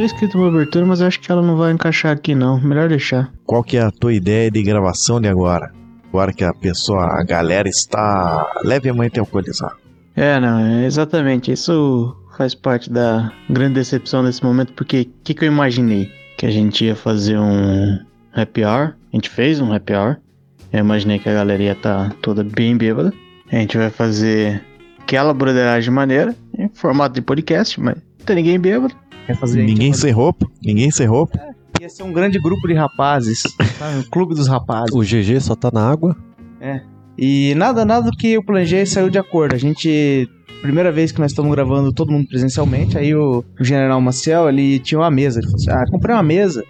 tinha escrito uma abertura, mas acho que ela não vai encaixar aqui não. Melhor deixar. Qual que é a tua ideia de gravação de agora? Agora que a pessoa, a galera está levemente alcoolizada. É, não, é exatamente. Isso faz parte da grande decepção desse momento, porque o que, que eu imaginei? Que a gente ia fazer um happy hour. A gente fez um happy hour. Eu imaginei que a galera ia estar tá toda bem bêbada. A gente vai fazer aquela broderagem maneira, em formato de podcast, mas não tem ninguém bêbado. Quer fazer Ninguém sem roupa? Ninguém sem roupa? Ia ser um grande grupo de rapazes, sabe? Um clube dos rapazes. O GG só tá na água? E nada, nada do que eu planejei saiu de acordo. A gente. Primeira vez que nós estamos gravando todo mundo presencialmente, aí o, o General Maciel, ele tinha uma mesa. Ele falou assim: Ah, comprei uma mesa.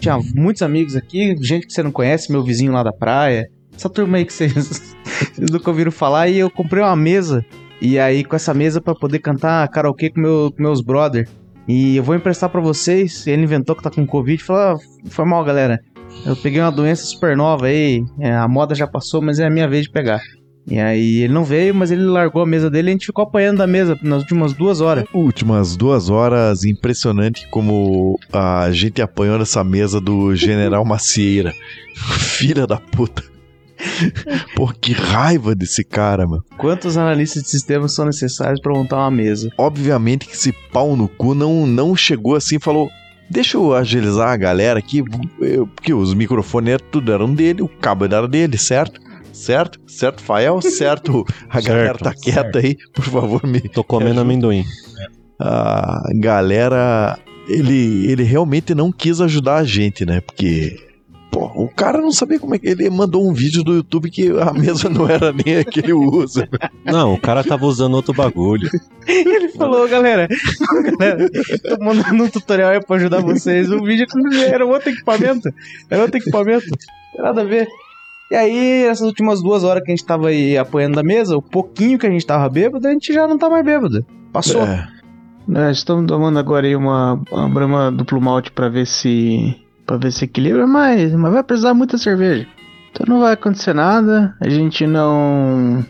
Tinha muitos amigos aqui, gente que você não conhece, meu vizinho lá da praia. Essa turma aí que vocês, vocês nunca ouviram falar. E eu comprei uma mesa. E aí, com essa mesa pra poder cantar karaokê com, meu, com meus brother. E eu vou emprestar pra vocês. Ele inventou que tá com Covid. Falou: ah, Foi mal, galera. Eu peguei uma doença super nova aí, é, a moda já passou, mas é a minha vez de pegar. E aí ele não veio, mas ele largou a mesa dele e a gente ficou apanhando da mesa nas últimas duas horas. Últimas duas horas, impressionante como a gente apanhou nessa mesa do General Macieira. Filha da puta. Pô, que raiva desse cara, mano. Quantos analistas de sistemas são necessários pra montar uma mesa? Obviamente que esse pau no cu não, não chegou assim e falou: Deixa eu agilizar a galera aqui, porque os microfones eram- tudo eram dele, o cabo era dele, certo? Certo? Certo, Fael? Certo? A galera Certo, tá quieta aí, por favor, me. Tô comendo amendoim. A galera. Ele, ele realmente não quis ajudar a gente, né? Porque. Pô, o cara não sabia como é que. Ele mandou um vídeo do YouTube que a mesa não era nem a que ele usa. Não, o cara tava usando outro bagulho. Ele falou, galera, galera, tô mandando um tutorial aí pra ajudar vocês. O vídeo era outro equipamento. Era outro equipamento. Não tem nada a ver. E aí, essas últimas duas horas que a gente tava aí apoiando da mesa, o pouquinho que a gente tava bêbado, a gente já não tá mais bêbado. Passou. É, Nós estamos tomando agora aí uma, uma brama duplo malte pra ver se. Para ver se equilibra, mas, mas vai precisar muita cerveja. Então não vai acontecer nada, a gente não.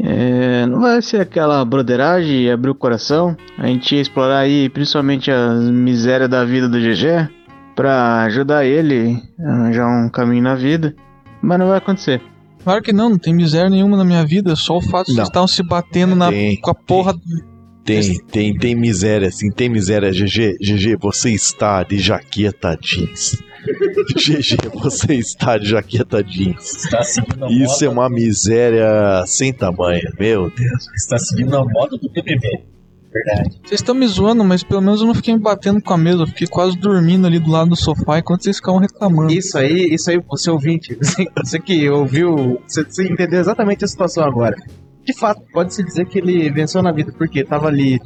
é, não vai ser aquela broderagem e abrir o coração. A gente ia explorar aí principalmente as misérias da vida do GG pra ajudar ele a arranjar um caminho na vida. Mas não vai acontecer. Claro que não, não tem miséria nenhuma na minha vida, só o fato de Não. vocês estavam se batendo na, Tem, com a porra. Tem, tem, tem miséria, sim, tem miséria. GG, GG, você está de jaqueta jeans. GG, você está de jaqueta jeans. Está seguindo a Isso é moda, uma miséria sem tamanho, meu Deus. está seguindo a moda do BBB. Verdade. Vocês estão me zoando, mas pelo menos eu não fiquei me batendo com a mesa, eu fiquei quase dormindo ali do lado do sofá enquanto vocês ficavam reclamando. Isso aí, isso aí, você ouvinte, você, você que ouviu, você, você entendeu exatamente a situação agora. De fato, pode-se dizer que ele venceu na vida, porque tava ali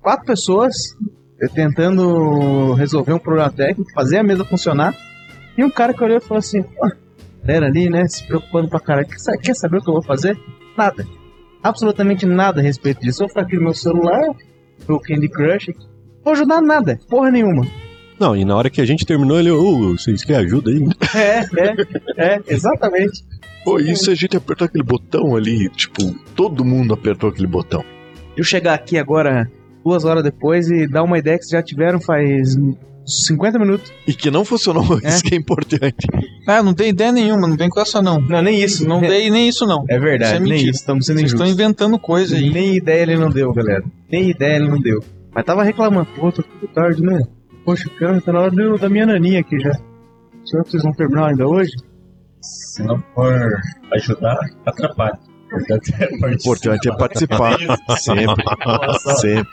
quatro pessoas eh, tentando resolver um problema técnico, fazer a mesa funcionar, e um cara que olhou e falou assim, "Pô, galera ali, né, se preocupando pra caralho, quer, sa- quer saber o que eu vou fazer? Nada. Absolutamente nada a respeito disso. Eu vou aqui no meu celular, pro Candy Crush, não vou ajudar nada, porra nenhuma. Não, e na hora que a gente terminou, ele, ô, vocês querem ajuda aí? É, é, é, exatamente. Pô, e se a gente apertar aquele botão ali, tipo, todo mundo apertou aquele botão. eu chegar aqui agora, duas horas depois, e dar uma ideia que vocês já tiveram faz 50 minutos. E que não funcionou, É. isso que é importante. Ah, não tem ideia nenhuma, não vem com essa não. Não, nem isso. Não dei nem isso não. É verdade, Isso é nem isso. Estamos sendo Vocês estão injustos. inventando coisa aí. Nem ideia ele não deu, galera. Nem ideia ele não deu. Mas tava reclamando. Pô, tô tudo tarde, né? Poxa, cara, tá na hora do- da minha naninha aqui já. Será que vocês vão terminar ainda hoje? Se não for ajudar, atrapalha. O importante é importante é participar. Sempre. Sempre.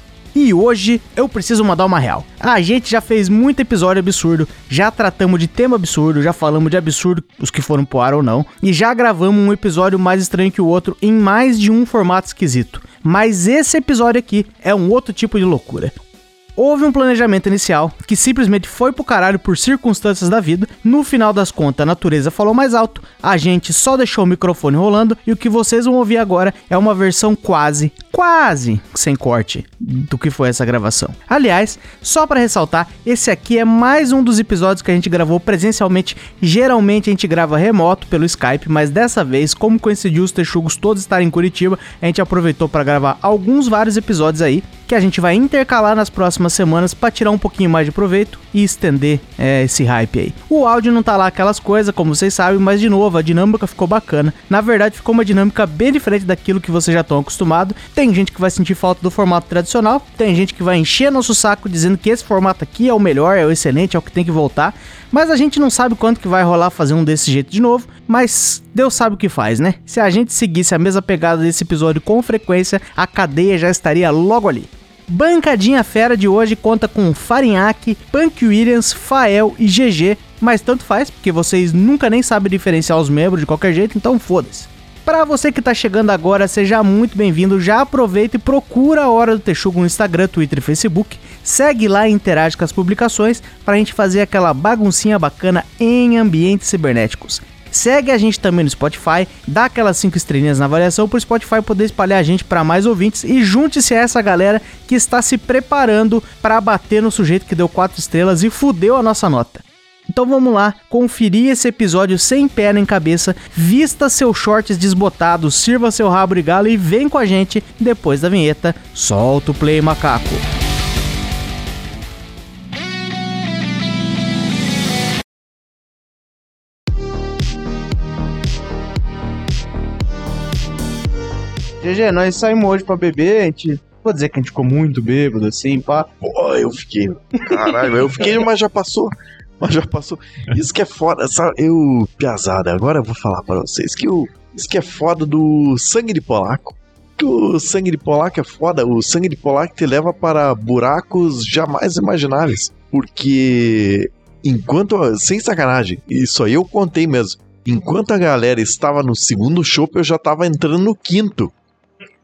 E hoje eu preciso mandar uma real. A gente já fez muito episódio absurdo, já tratamos de tema absurdo, já falamos de absurdo, os que foram pro ar ou não, e já gravamos um episódio mais estranho que o outro em mais de um formato esquisito. Mas esse episódio aqui é um outro tipo de loucura. Houve um planejamento inicial que simplesmente foi pro caralho por circunstâncias da vida. No final das contas, a natureza falou mais alto, a gente só deixou o microfone rolando e o que vocês vão ouvir agora é uma versão quase, quase sem corte do que foi essa gravação. Aliás, só para ressaltar, esse aqui é mais um dos episódios que a gente gravou presencialmente. Geralmente a gente grava remoto pelo Skype, mas dessa vez, como coincidiu os texugos todos estarem em Curitiba, a gente aproveitou para gravar alguns vários episódios aí que a gente vai intercalar nas próximas semanas para tirar um pouquinho mais de proveito e estender é, esse hype aí. O áudio não tá lá aquelas coisas, como vocês sabem, mas de novo, a dinâmica ficou bacana. Na verdade, ficou uma dinâmica bem diferente daquilo que vocês já estão acostumados. Tem gente que vai sentir falta do formato tradicional, tem gente que vai encher nosso saco dizendo que esse formato aqui é o melhor, é o excelente, é o que tem que voltar. Mas a gente não sabe quanto que vai rolar fazer um desse jeito de novo, mas Deus sabe o que faz, né? Se a gente seguisse a mesma pegada desse episódio com frequência, a cadeia já estaria logo ali. Bancadinha Fera de hoje conta com Farinhaque, Punk Williams, Fael e GG, mas tanto faz, porque vocês nunca nem sabem diferenciar os membros de qualquer jeito, então foda-se. Para você que tá chegando agora, seja muito bem-vindo. Já aproveita e procura a Hora do Texugo no Instagram, Twitter e Facebook. Segue lá e interage com as publicações para a gente fazer aquela baguncinha bacana em ambientes cibernéticos. Segue a gente também no Spotify, dá aquelas 5 estrelinhas na avaliação para o Spotify poder espalhar a gente para mais ouvintes e junte-se a essa galera que está se preparando para bater no sujeito que deu 4 estrelas e fudeu a nossa nota. Então vamos lá, conferir esse episódio sem pé nem cabeça, vista seus shorts desbotados, sirva seu rabo de galo e vem com a gente depois da vinheta. Solta o play, macaco. GG, nós saímos hoje pra beber, a gente. Vou dizer que a gente ficou muito bêbado, assim, pá. Pô, eu fiquei. Caralho, eu fiquei, mas já passou. Mas já passou. Isso que é foda, sabe? Eu. Piazada, agora eu vou falar pra vocês que o. Isso que é foda do sangue de polaco. Que o sangue de polaco é foda. O sangue de polaco te leva para buracos jamais imagináveis. Porque. Enquanto. Sem sacanagem, isso aí eu contei mesmo. Enquanto a galera estava no segundo chopp, eu já tava entrando no quinto.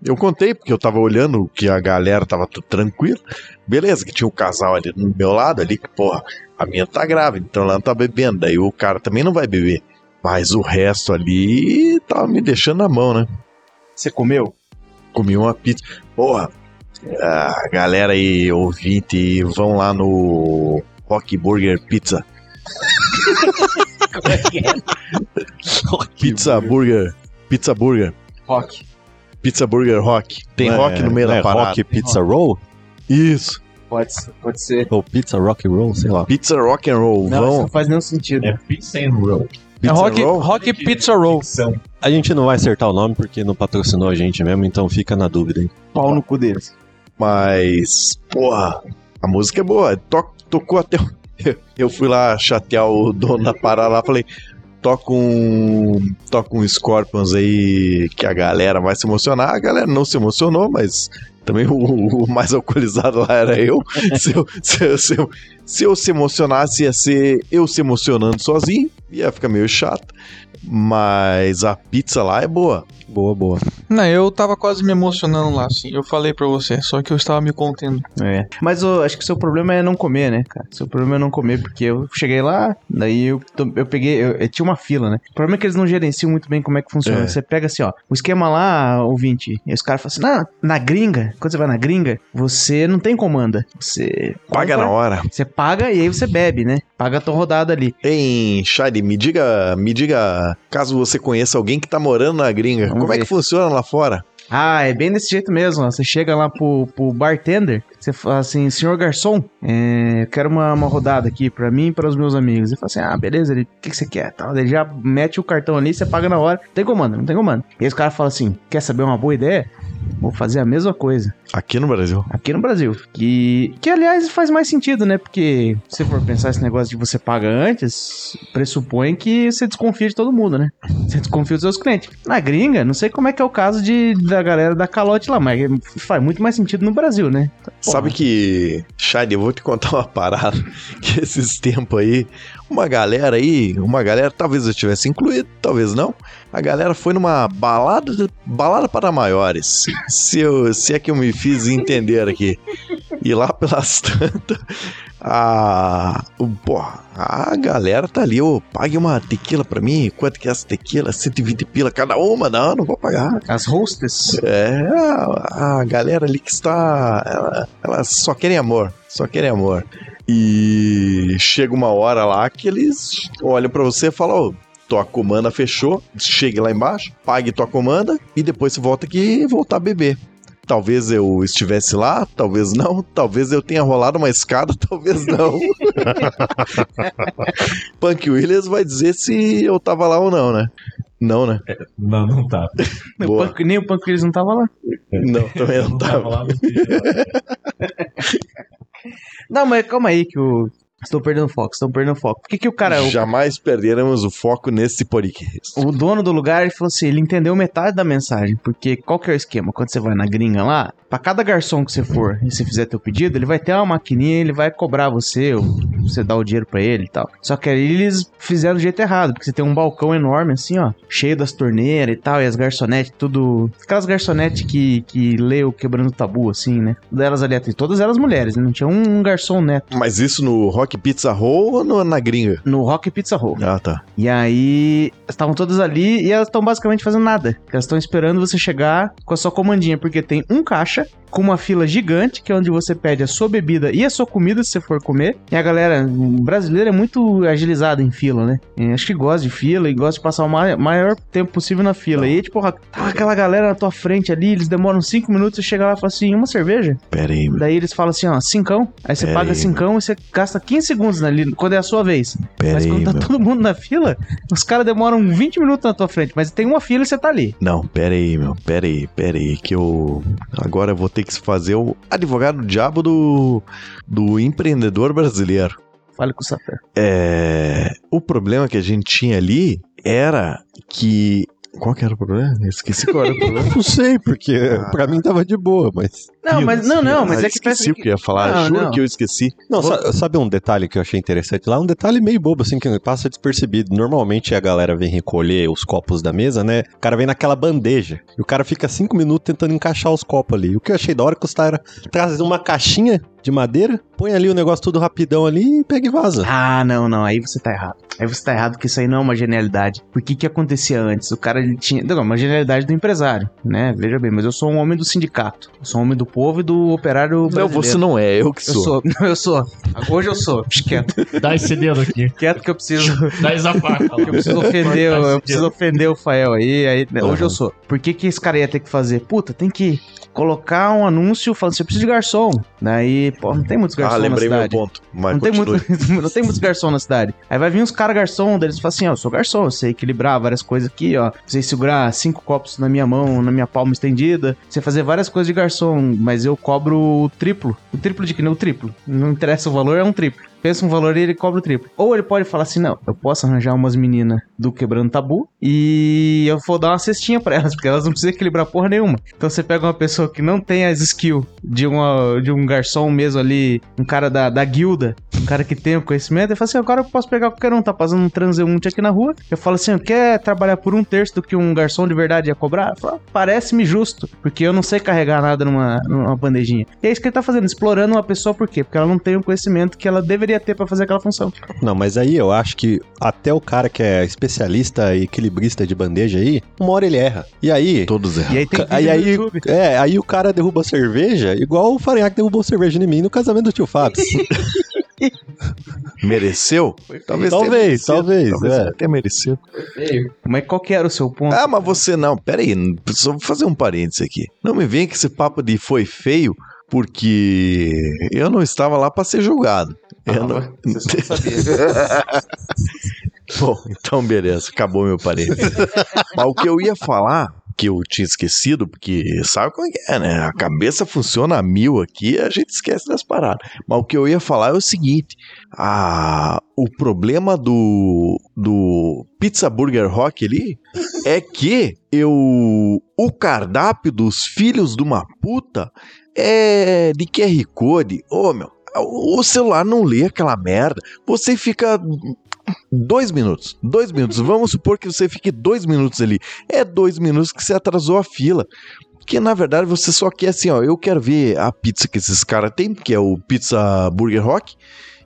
Eu contei, porque eu tava olhando que a galera tava tudo tranquilo. Beleza, que tinha um casal ali do meu lado ali, que, porra, a minha tá grávida, então ela não tá bebendo. Daí o cara também não vai beber. Mas o resto ali tava me deixando na mão, né? Você comeu? Comi uma pizza. Porra, a galera aí, ouvinte, vão lá no Rock Burger Pizza. Pizza Burger. Pizza Burger. Rock. Pizza Burger Rock. Tem Não rock é- no meio não da é parada. Rock Pizza Roll? Isso. Pode, pode ser. Ou Pizza Rock Roll, sei lá. Pizza Rock and Roll. Não, isso Vão. não faz nenhum sentido. É Pizza and Roll. É Pizza Rock, Roll? Rock Pizza Roll. A gente não vai acertar o nome porque não patrocinou a gente mesmo, então fica na dúvida aí. Pau no cu deles. Mas, porra, a música é boa. To- tocou até. o- Eu fui lá chatear o dono da parada lá, falei. Toca um. Toca um Scorpions aí que a galera vai se emocionar. A galera não se emocionou, mas também o, o mais alcoolizado lá era eu. Se eu, se, eu, se, eu, se eu se emocionasse, ia ser eu se emocionando sozinho. Ia ficar meio chato. Mas a pizza lá é boa. Boa, boa. Não, eu tava quase me emocionando lá, assim. Eu falei pra você, só que eu estava me contendo. É. Mas eu acho que o seu problema é não comer, né, cara? Seu problema é não comer, porque eu cheguei lá, daí eu, eu peguei. Eu, eu tinha uma fila, né? O problema é que eles não gerenciam muito bem como é que funciona. É. Você pega assim, ó, o esquema lá, ouvinte, e os caras falam assim: não, na gringa, quando você vai na gringa, você não tem comanda. Você. Paga compra, na hora. Você paga e aí você bebe, né? Paga a tua rodada ali. Hein, Shari, me diga, me diga, caso você conheça alguém que tá morando na gringa, Vamos como é ver. que funciona lá fora? Ah, é bem desse jeito mesmo. Você chega lá pro, pro bartender, você fala assim, senhor garçom, é, eu quero uma, uma rodada aqui pra mim e para os meus amigos. Ele fala assim, ah, beleza, ele, o que, que você quer? Tal. Ele já mete o cartão ali, você paga na hora. Tem comando, não tem comando. E aí os caras falam assim, quer saber uma boa ideia? Vou fazer a mesma coisa Aqui no Brasil. aqui no Brasil. Que, que aliás, faz mais sentido, né? Porque se for pensar esse negócio de você paga antes, pressupõe que você desconfia de todo mundo, né? Você desconfia dos seus clientes. Na gringa, não sei como é que é o caso de, da galera da calote lá, mas faz muito mais sentido no Brasil, né? Sabe que, Shade, eu vou te contar uma parada que esses tempos aí, uma galera aí, uma galera, talvez eu tivesse incluído, talvez não. A galera foi numa balada, balada para maiores. Se, eu, se é que eu me fiz entender aqui. E lá pelas tantas, a, porra, a galera tá ali, ô, pague uma tequila pra mim. Quanto que é essa tequila? 120 pila cada uma? Não, não vou pagar. As hostess. É, a, a galera ali que está. ela- Elas só querem amor. Só querem amor. E chega uma hora lá que eles olham pra você e falam: Ô, tua comanda fechou. Chegue lá embaixo, pague tua comanda e depois você volta aqui e voltar a beber. Talvez eu estivesse lá, talvez não, talvez eu tenha rolado uma escada, talvez não. Punk Williams vai dizer se eu tava lá ou não, né? Não, né? Não, não tá. O Boa. Punk- nem o Punk Willis não tava lá. Não, também não Não tava tava. lá no vídeo. Não, mas calma aí que o... Estou perdendo foco, estou perdendo foco. Por que que o cara... Jamais perderemos o foco nesse podcast. O dono do lugar ele falou assim: ele entendeu metade da mensagem. Porque qual que é o esquema? Quando você vai na gringa lá, pra cada garçom que você for e você fizer teu pedido, ele vai ter uma maquininha ele vai cobrar você, ou você dá o dinheiro pra ele e tal. Só que aí eles fizeram do jeito errado, porque você tem um balcão enorme assim, ó, cheio das torneiras e tal, e as garçonetes, tudo. Aquelas garçonetes que, que lê o quebrando o tabu, assim, né? Delas ali, todas elas mulheres, né? não tinha um, um garçom neto. Mas isso no Rock Pizza Roll ou no- na gringa? No Rock Pizza Roll. Ah, tá. E aí, estavam todas ali e elas estão basicamente fazendo nada. Elas estão esperando você chegar com a sua comandinha, porque tem um caixa com uma fila gigante, que é onde você pede a sua bebida e a sua comida se você for comer. E a galera brasileira é muito agilizada em fila, né? E acho que gosta de fila e gosta de passar o ma- maior tempo possível na fila. E aí, tipo, tá aquela galera na tua frente ali, eles demoram cinco minutos, você chega lá e fala assim, uma cerveja? Pera aí, meu. Daí eles falam assim, ó, cincão. Aí você Pera paga aí, cincão e você gasta 15 segundos ali, quando é a sua vez. Pera Mas aí, quando tá meu. todo mundo na fila, os caras demoram 20 minutos na tua frente, mas tem uma fila e você tá ali. Não, pera aí, meu. Pera aí, pera aí. Que eu. Agora eu vou ter que fazer o advogado diabo do. do empreendedor brasileiro. Fale com o Sapé. É. O problema que a gente tinha ali era que. Qual que era o problema? Eu esqueci qual era o problema. Não sei, porque Ah. pra mim tava de boa, mas. Não, mas não, não, mas Ah, é que esqueci o que eu ia falar. Não, Juro não. que eu esqueci. Não, sa- sabe um detalhe que eu achei interessante lá? Um detalhe meio bobo, assim, que passa despercebido. Normalmente a galera vem recolher os copos da mesa, né? O cara vem naquela bandeja. E o cara fica cinco minutos tentando encaixar os copos ali. O que eu achei da hora é que os caras trazem uma caixinha de madeira, põe ali o negócio tudo rapidão ali e pega e vaza. Ah, não, não, aí você tá errado. Aí você tá errado porque isso aí não é uma genialidade. Por que que acontecia antes? O cara ele tinha, não, uma genialidade do empresário, né? Veja bem, mas eu sou um homem do sindicato. Eu sou um homem do povo e do operário Não, brasileiro. você não é, eu que Eu sou. sou, não, eu sou. Hoje eu sou. Quieto, Dá esse dedo aqui. quieto que eu preciso Dá essa faca lá. Eu preciso ofender, eu preciso ofender o Fael aí, aí né, hoje Uhum. eu sou. Por que, que esse cara ia ter que fazer? Puta, tem que colocar um anúncio falando assim, eu preciso de garçom. Daí, pô, não tem muitos garçons Ah, lembrei na meu cidade. ponto. Mas Não tem, muito, não tem muitos garçons na cidade. Aí vai vir uns caras garçom, daí eles falam assim, ó, eu sou garçom, eu sei equilibrar várias coisas aqui, ó. Sei segurar cinco copos na minha mão, na minha palma estendida. Sei fazer várias coisas de garçom, mas eu cobro o triplo. O triplo de que nem o triplo. Não interessa o valor, é um triplo. Pensa um valor e ele cobra o triplo. Ou ele pode falar assim, não, eu posso arranjar umas meninas do Quebrando Tabu e eu vou dar uma cestinha pra elas, porque elas não precisam equilibrar porra nenhuma. Então você pega uma pessoa que não tem as skills de, uma, de um garçom mesmo ali, um cara da, da guilda, um cara que tem o conhecimento, e fala assim, agora eu posso pegar qualquer um, tá passando um transeunte aqui na rua, eu falo assim, quer trabalhar por um terço do que um garçom de verdade ia cobrar? Falo, Parece-me justo, porque eu não sei carregar nada numa, numa bandejinha. E é isso que ele tá fazendo, explorando uma pessoa por quê? Porque ela não tem o conhecimento que ela deveria ter pra fazer aquela função. Não, mas aí eu acho que até o cara que é especialista e equilibrista de bandeja aí, uma hora ele erra. E aí. Todos erram. E aí tem Aí, aí, YouTube. é, aí o cara derruba a cerveja, igual o Farinhaque derrubou cerveja em mim no casamento do tio Fábio. Mereceu? Talvez, Talvez, talvez, Talvez é. tenha merecido. Mas qual que era o seu ponto? Ah, mas você não. Pera aí, só vou fazer um parênteses aqui. Não me vem com esse papo de foi feio, porque eu não estava lá para ser julgado. Eu não- Você só sabia. Bom, então beleza, acabou meu parênteses. Mas o que eu ia falar que eu tinha esquecido, porque sabe como é que é, né? A cabeça funciona a mil aqui, a gente esquece das paradas. Mas o que eu ia falar é o seguinte: a, o problema do, do Pizza Burger Rock ali é que eu. O cardápio dos filhos de uma puta é de QR Code. Ô, meu. O celular não lê aquela merda. Você fica dois minutos. Dois minutos. Vamos supor que você fique dois minutos ali. É dois minutos que você atrasou a fila. Porque na verdade você só quer assim, ó. Eu quero ver a pizza que esses caras têm, que é o Pizza Burger Rock.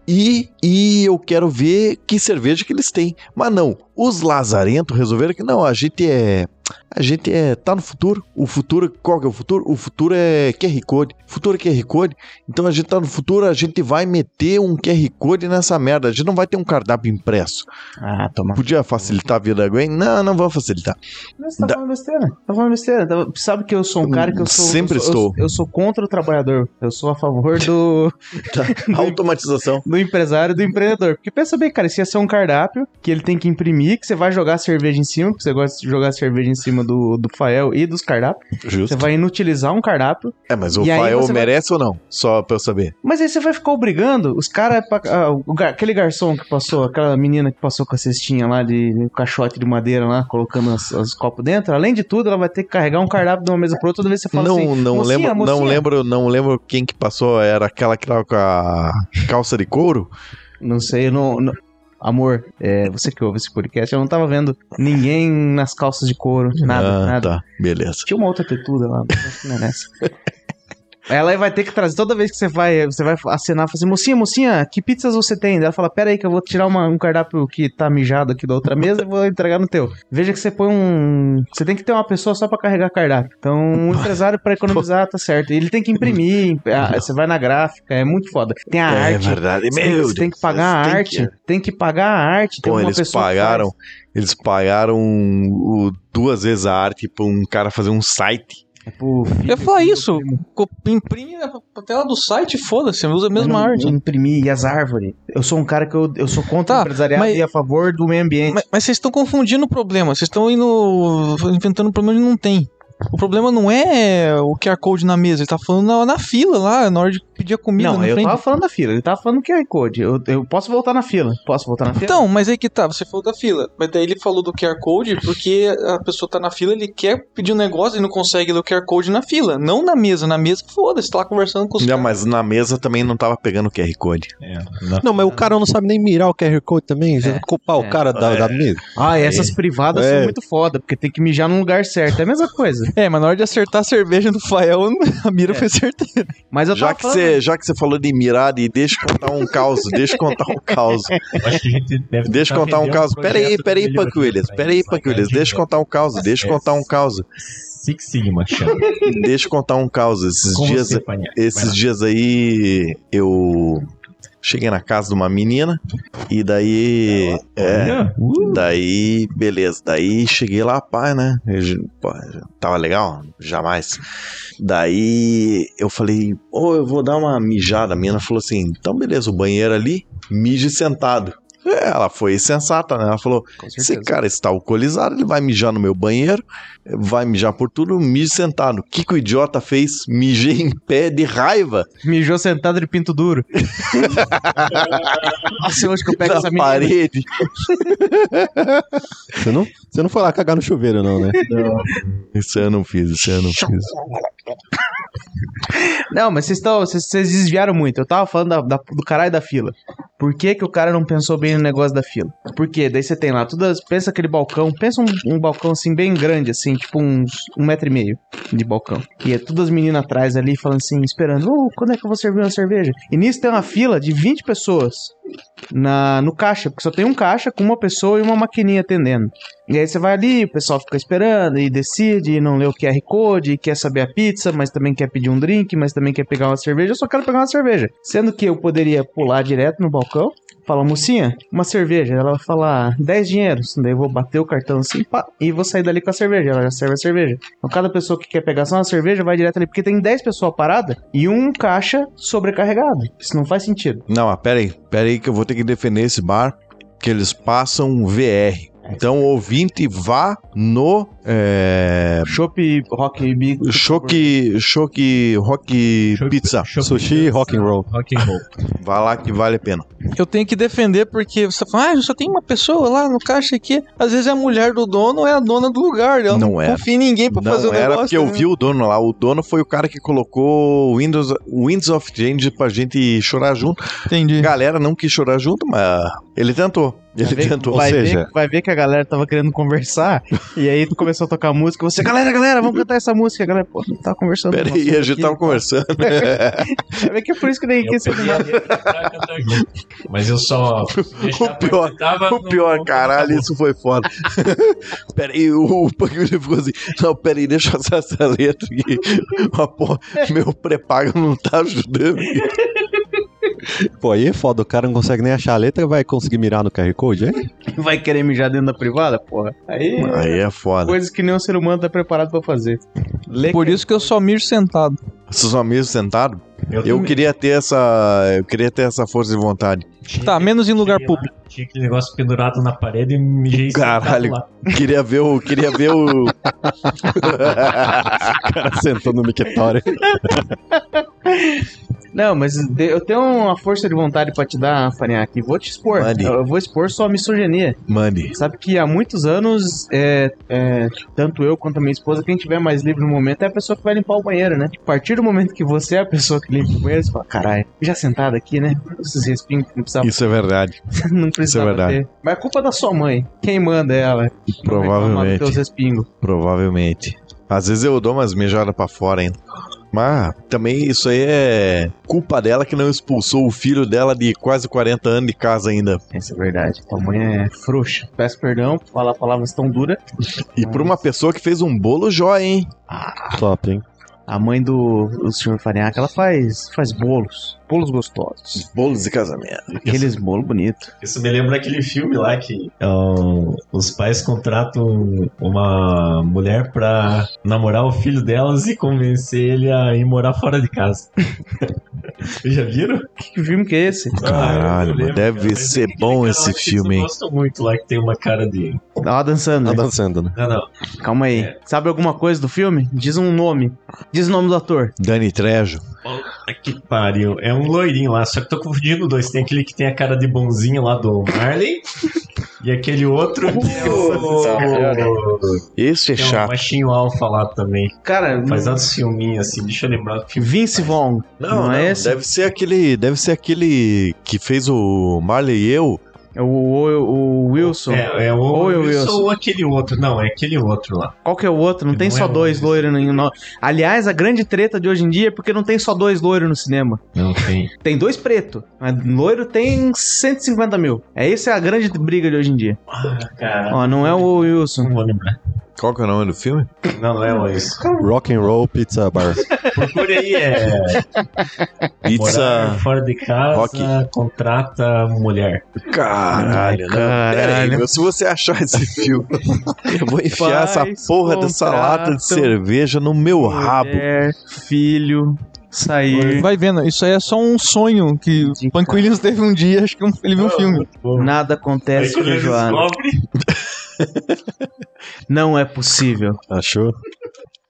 E, e eu quero ver que cerveja que eles têm. Mas não, os lazarentos resolveram que não, a gente é. A gente é. tá no futuro. O futuro, qual que é o futuro? O futuro é QR Code. O futuro é QR Code. Então a gente tá no futuro, a gente vai meter um QR Code nessa merda. A gente não vai ter um cardápio impresso. Ah, toma. Podia facilitar a vida da Gwen? Não, não vamos facilitar. Mas você tá Da- falando besteira. Tá falando besteira. Tá- Sabe que eu sou um cara que eu sou. Sempre eu sou, estou. Eu, eu sou contra o trabalhador. Eu sou a favor do, Automatização. do empresário e do empreendedor. Porque pensa bem, cara, isso ia ser um cardápio que ele tem que imprimir, que você vai jogar cerveja em cima, porque você gosta de jogar cerveja em cima do, do Fael e dos cardápios. Você Justo. vai inutilizar um cardápio, É, mas o Fael você vai- merece ou não? Só pra eu saber. mas aí você vai ficar obrigando os caras. ah, aquele garçom que passou, aquela menina que passou com a cestinha lá de um caixote de madeira lá, colocando os, os copos dentro. Além de tudo, ela vai ter que carregar um cardápio de uma mesa pra outra. Toda vez que você fala não, assim. não "Mocinha, lembro, não mocinha." lembro, não lembro quem que passou, era aquela que tava com a calça de couro? Não sei, não. não- Amor, é, você que ouve esse podcast, eu não tava vendo ninguém nas calças de couro, nada, ah, nada. tá, beleza. Tinha uma outra tetuda lá, mas acho que não é nessa. Ela vai ter que trazer, toda vez que você vai, você vai acenar, fazer, mocinha, mocinha, que pizzas você tem? Ela fala, pera aí que eu vou tirar uma- um cardápio que tá mijado aqui da outra mesa e vou entregar no teu. Veja que você põe um... Você tem que ter uma pessoa só pra carregar cardápio. Então, um empresário pra economizar, tá certo. Ele tem que imprimir, ah, você vai na gráfica, é muito foda. Tem a é arte. verdade, Você tem, meu você tem que pagar a tem arte. que- Tem que pagar a arte. Tem Pô, eles pagaram, eles pagaram duas vezes a arte pra um cara fazer um site. É filho, Eu ia falar isso. Imprime a tela do site, foda-se, usa a mesma não- arte. Imprimir e as árvores. Eu sou um cara que eu, eu sou contra o Tá, empresariado mas- e a favor do meio ambiente. Mas, mas vocês estão confundindo o problema. Vocês estão indo. inventando um problema que não tem. O problema não é o QR Code na mesa, ele tá falando na, na fila lá, na hora de pedir a comida. não, na eu frente. tava falando da fila. Ele tava falando QR Code. Eu, eu posso voltar na fila. Posso voltar na fila? Então, mas aí que tá, você falou da fila. Mas daí ele falou do QR Code porque a pessoa tá na fila, ele quer pedir um negócio e não consegue ler o QR Code na fila. Não na mesa. Na mesa, foda-se, tá lá conversando com os Não, caras. mas na mesa também não tava pegando o QR Code. É, na- Não, mas o cara não sabe nem mirar o QR Code também. Você É, vai culpar é. o cara da, da mesa. Ah, e essas privadas É. são muito foda, porque tem que mijar no lugar certo. É a mesma coisa. É, mas na hora de acertar a cerveja no Fael, a mira É. foi certeira. Mas eu Já tava que, falando... você, já que você falou de mirar e deixa eu contar um caos, deixa eu contar um caos. acho que a gente deve Deixa eu contar um caos. projeto Pera aí, de pera aí, melhoria Punk Williams. pra Pera aí, eles, Punk? Williams. Deixa eu contar um caos. Deixa eu contar um caos. Six Sigma chama. Deixa eu contar um caos. Esses dias. Vai esses dias aí eu cheguei na casa de uma menina e daí é, uh, daí beleza, daí cheguei lá, pai, né? Eu pô, tava legal? Jamais. Daí eu falei, ô, eu vou dar uma mijada. A menina falou assim, então beleza, o banheiro ali, mije sentado. É, Ela foi sensata, né? Ela falou: esse cara está alcoolizado, ele vai mijar no meu banheiro, vai mijar por tudo, mije sentado. O que, que o idiota fez? Mijei em pé de raiva Mijou sentado de pinto duro. Nossa, hoje que eu pego na essa menina. parede. Você não, você não foi lá cagar no chuveiro, não, né? Isso eu não fiz, isso eu não fiz. Não, mas vocês estão. Vocês, vocês desviaram muito. Eu tava falando da- da- do caralho da fila. Por que, que o cara não pensou bem no negócio da fila? Por quê? Daí você tem lá, todas, pensa aquele balcão, pensa um, um balcão assim, bem grande, assim, tipo uns um metro e meio de balcão. E é todas as meninas atrás ali falando assim, esperando, ô, quando é que eu vou servir uma cerveja? E nisso tem uma fila de 20 pessoas na, no caixa, porque só tem um caixa com uma pessoa e uma maquininha atendendo. E aí você vai ali, o pessoal fica esperando e decide, e não lê o QR Code, e quer saber a pizza, mas também quer pedir um drink, mas também quer pegar uma cerveja. Eu só quero pegar uma cerveja. Sendo que eu poderia pular direto no balcão, falar, mocinha, uma cerveja. Ela vai falar 10 dinheiros. Daí eu vou bater o cartão assim, pá, e vou sair dali com a cerveja. Ela já serve a cerveja. Então cada pessoa que quer pegar só uma cerveja vai direto ali, porque tem 10 pessoas paradas e um caixa sobrecarregado. Isso não faz sentido. Não, mas pera aí, pera aí que eu vou ter que defender esse bar, que eles passam VR. Então, o ouvinte, vá no é, Chopp Rock Big. Choque, choque, rock pizza. Sushi rock and roll. Rock and roll. Vá lá que vale a pena. Eu tenho que defender porque você fala, ah, só tem uma pessoa lá no caixa aqui. Às vezes é a mulher do dono é a dona do lugar. Eu Não não, era. confio em ninguém pra fazer Não o era negócio. porque eu né? vi o dono lá. O dono foi o cara que colocou o Windows, o Windows of Change pra gente chorar junto. Entendi. A galera não quis chorar junto, mas ele tentou. Ele Vai ver- tentou. vai, Ou seja- ver, vai ver que a galera tava querendo conversar. e aí tu começou a tocar música. Você, galera, galera, vamos cantar essa música. A galera, pô, não tava conversando. Pera com aí, você a gente aqui, tava pô. conversando. Ver que é por isso que nem quis ser a. Mas eu só. O pior, o pior, caralho, isso foi foda. pera aí, o Panguilho ficou assim, não, pera aí, deixa eu achar essa letra aqui. Meu pré-pago não tá ajudando. Pô, aí é foda, o cara não consegue nem achar a letra, vai conseguir mirar no QR Code, é? Vai querer mijar dentro da privada, porra. Aí, Aí é foda. coisas que nem o ser humano tá preparado pra fazer. Lê Por isso que eu só miro sentado. Vocês só mesmo sentado? Eu, Eu queria ter essa. Eu queria ter essa força de vontade. Tinha Tá, menos em lugar público. Tinha aquele negócio pendurado na parede e mijei Caralho. Queria ver o. Queria ver o. O cara sentou no mictório. Não, mas eu tenho uma força de vontade pra te dar, Farinhaque. e Vou te expor. Mande. Eu vou expor sua misoginia. Mande. Sabe que há muitos anos, é, é, tanto eu quanto a minha esposa, quem tiver mais livre no momento é a pessoa que vai limpar o banheiro, né? A partir do momento que você é a pessoa que limpa o banheiro, você fala, caralho, já sentado aqui, né? Esses respingos que não precisava, Isso é verdade. não precisava verdade. ter. Mas é culpa da sua mãe. Quem manda é ela. Provavelmente. Teus respingos. Provavelmente. Às vezes eu dou umas mijadas pra fora ainda. Mas também isso aí é culpa dela que não expulsou o filho dela de quase 40 anos de casa ainda. Essa é verdade. Tua mãe é frouxa. Peço perdão por falar palavras tão duras. E por uma pessoa que fez um bolo jóia, hein? Top, hein? A mãe do, do senhor Farinhaque, ela faz, faz bolos. Bolos gostosos. Bolos de casamento. Aqueles bolos bonitos. Isso me lembra aquele filme lá que ó, os pais contratam uma mulher pra namorar o filho delas e convencer ele a ir morar fora de casa. Vocês já viram? Que filme que é esse? Caralho, eu lembro, deve cara, ser aquele bom cara esse filme, Eu hein? gosto muito lá que tem uma cara de. Tá lá dançando. Tá dançando, né? Não, não. Calma aí. É. Sabe alguma coisa do filme? Diz um nome. Diz o nome do ator. Dani Trejo. Puta Que pariu. É um loirinho lá, só que tô confundindo dois. Tem aquele que tem a cara de bonzinho lá do Marley. e aquele outro que é o. Esse é é um chato. machinho alfa lá também. Cara, Faz altos filminhos assim, deixa eu lembrar. Vince Vaughn. Não, não, é esse? deve ser aquele, deve ser aquele que fez o Marley e eu. É o, o, o Wilson. É, é o é o Wilson Wilson. ou aquele outro. Não, é aquele outro lá. Qual que é o outro? Não Que tem não só é dois loiros nenhum. não. Aliás, a grande treta de hoje em dia é porque não tem só dois loiros no cinema. Não tem. Tem dois pretos. Mas loiro tem 150 mil. É essa é a grande briga de hoje em dia. Ah, cara. Ó, não é o Wilson. Não vou lembrar. Qual que é o nome do filme? Não, não é Wilson. Rock and Roll Pizza Bar. Procure aí, é. Morar Pizza. fora de casa, Rock. contrata mulher. Caralho, não. Caralho. Aí, meu, se você achar esse filme, eu vou enfiar essa Pais porra dessa lata de cerveja no meu rabo. Mulher, filho, sair. Vai vendo, isso aí é só um sonho que o Punk Williams teve um dia, acho que um- ele viu um filme. Nada Aí acontece ele feijoada. descobre, Não é possível. Achou?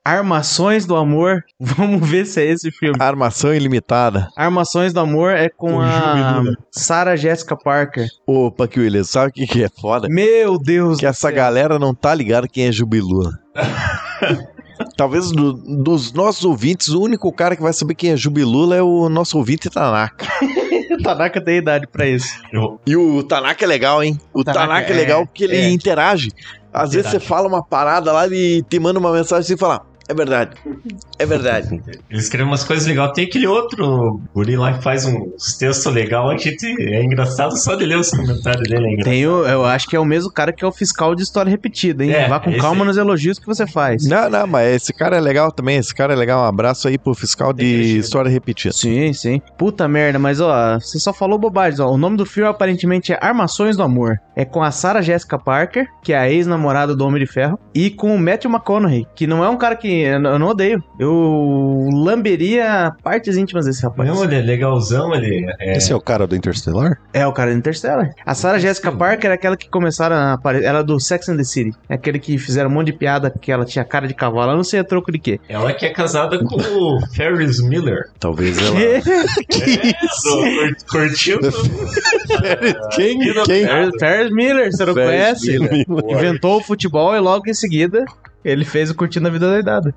Armações do Amor. Vamos ver se é esse filme. Armação ilimitada. Armações do Amor é com Com a. Sarah Jessica Parker. Opa, que Williams, sabe o que, que é foda? Meu Deus Que do essa céu. galera não tá ligada quem é Jubilula. Talvez do- dos nossos ouvintes, o único cara que vai saber quem é Jubilula é o nosso ouvinte Tanaka. O Tanaka tem idade pra isso. E o Tanaka é legal, hein? O Tanaka Tanaka, é é- legal porque ele é. interage. Às vezes você fala uma parada lá e te manda uma mensagem assim e fala: É verdade. É verdade. ele escreve umas coisas legais. Tem aquele outro guri lá que faz uns textos legais. A gente é engraçado só de ler os comentários dele. É engraçado. Tem o, eu acho que é o mesmo cara que é o fiscal de história repetida, hein? É, Vá com esse calma nos elogios que você faz. Não, não, mas esse cara é legal também. Esse cara é legal. Um abraço aí pro fiscal de crescido. história repetida. Sim, sim. Puta merda, mas ó, você só falou bobagem, ó. O nome do filme aparentemente é Armações do Amor. É com a Sarah Jessica Parker, que é a ex-namorada do Homem de Ferro, e com o Matthew McConaughey, que não é um cara que eu não odeio. Eu lamberia partes íntimas desse rapaz. Não, ele é legalzão, ele é... Esse é o cara do Interstellar? É o cara do Interstellar. A Sarah Jessica Parker era aquela que começaram a aparecer. Era do Sex and the City. É aquele que fizeram um monte de piada que ela tinha cara de cavalo. Eu não sei a troco de quê. Ela que é casada com o Ferris Miller. Talvez ela. Que isso? Curtiu? Quem? Vida Quem? Ferris. Ferris, Ferris Miller, você não Ferris conhece? Inventou o futebol e logo em seguida ele fez o Curtindo a Vida Doidada.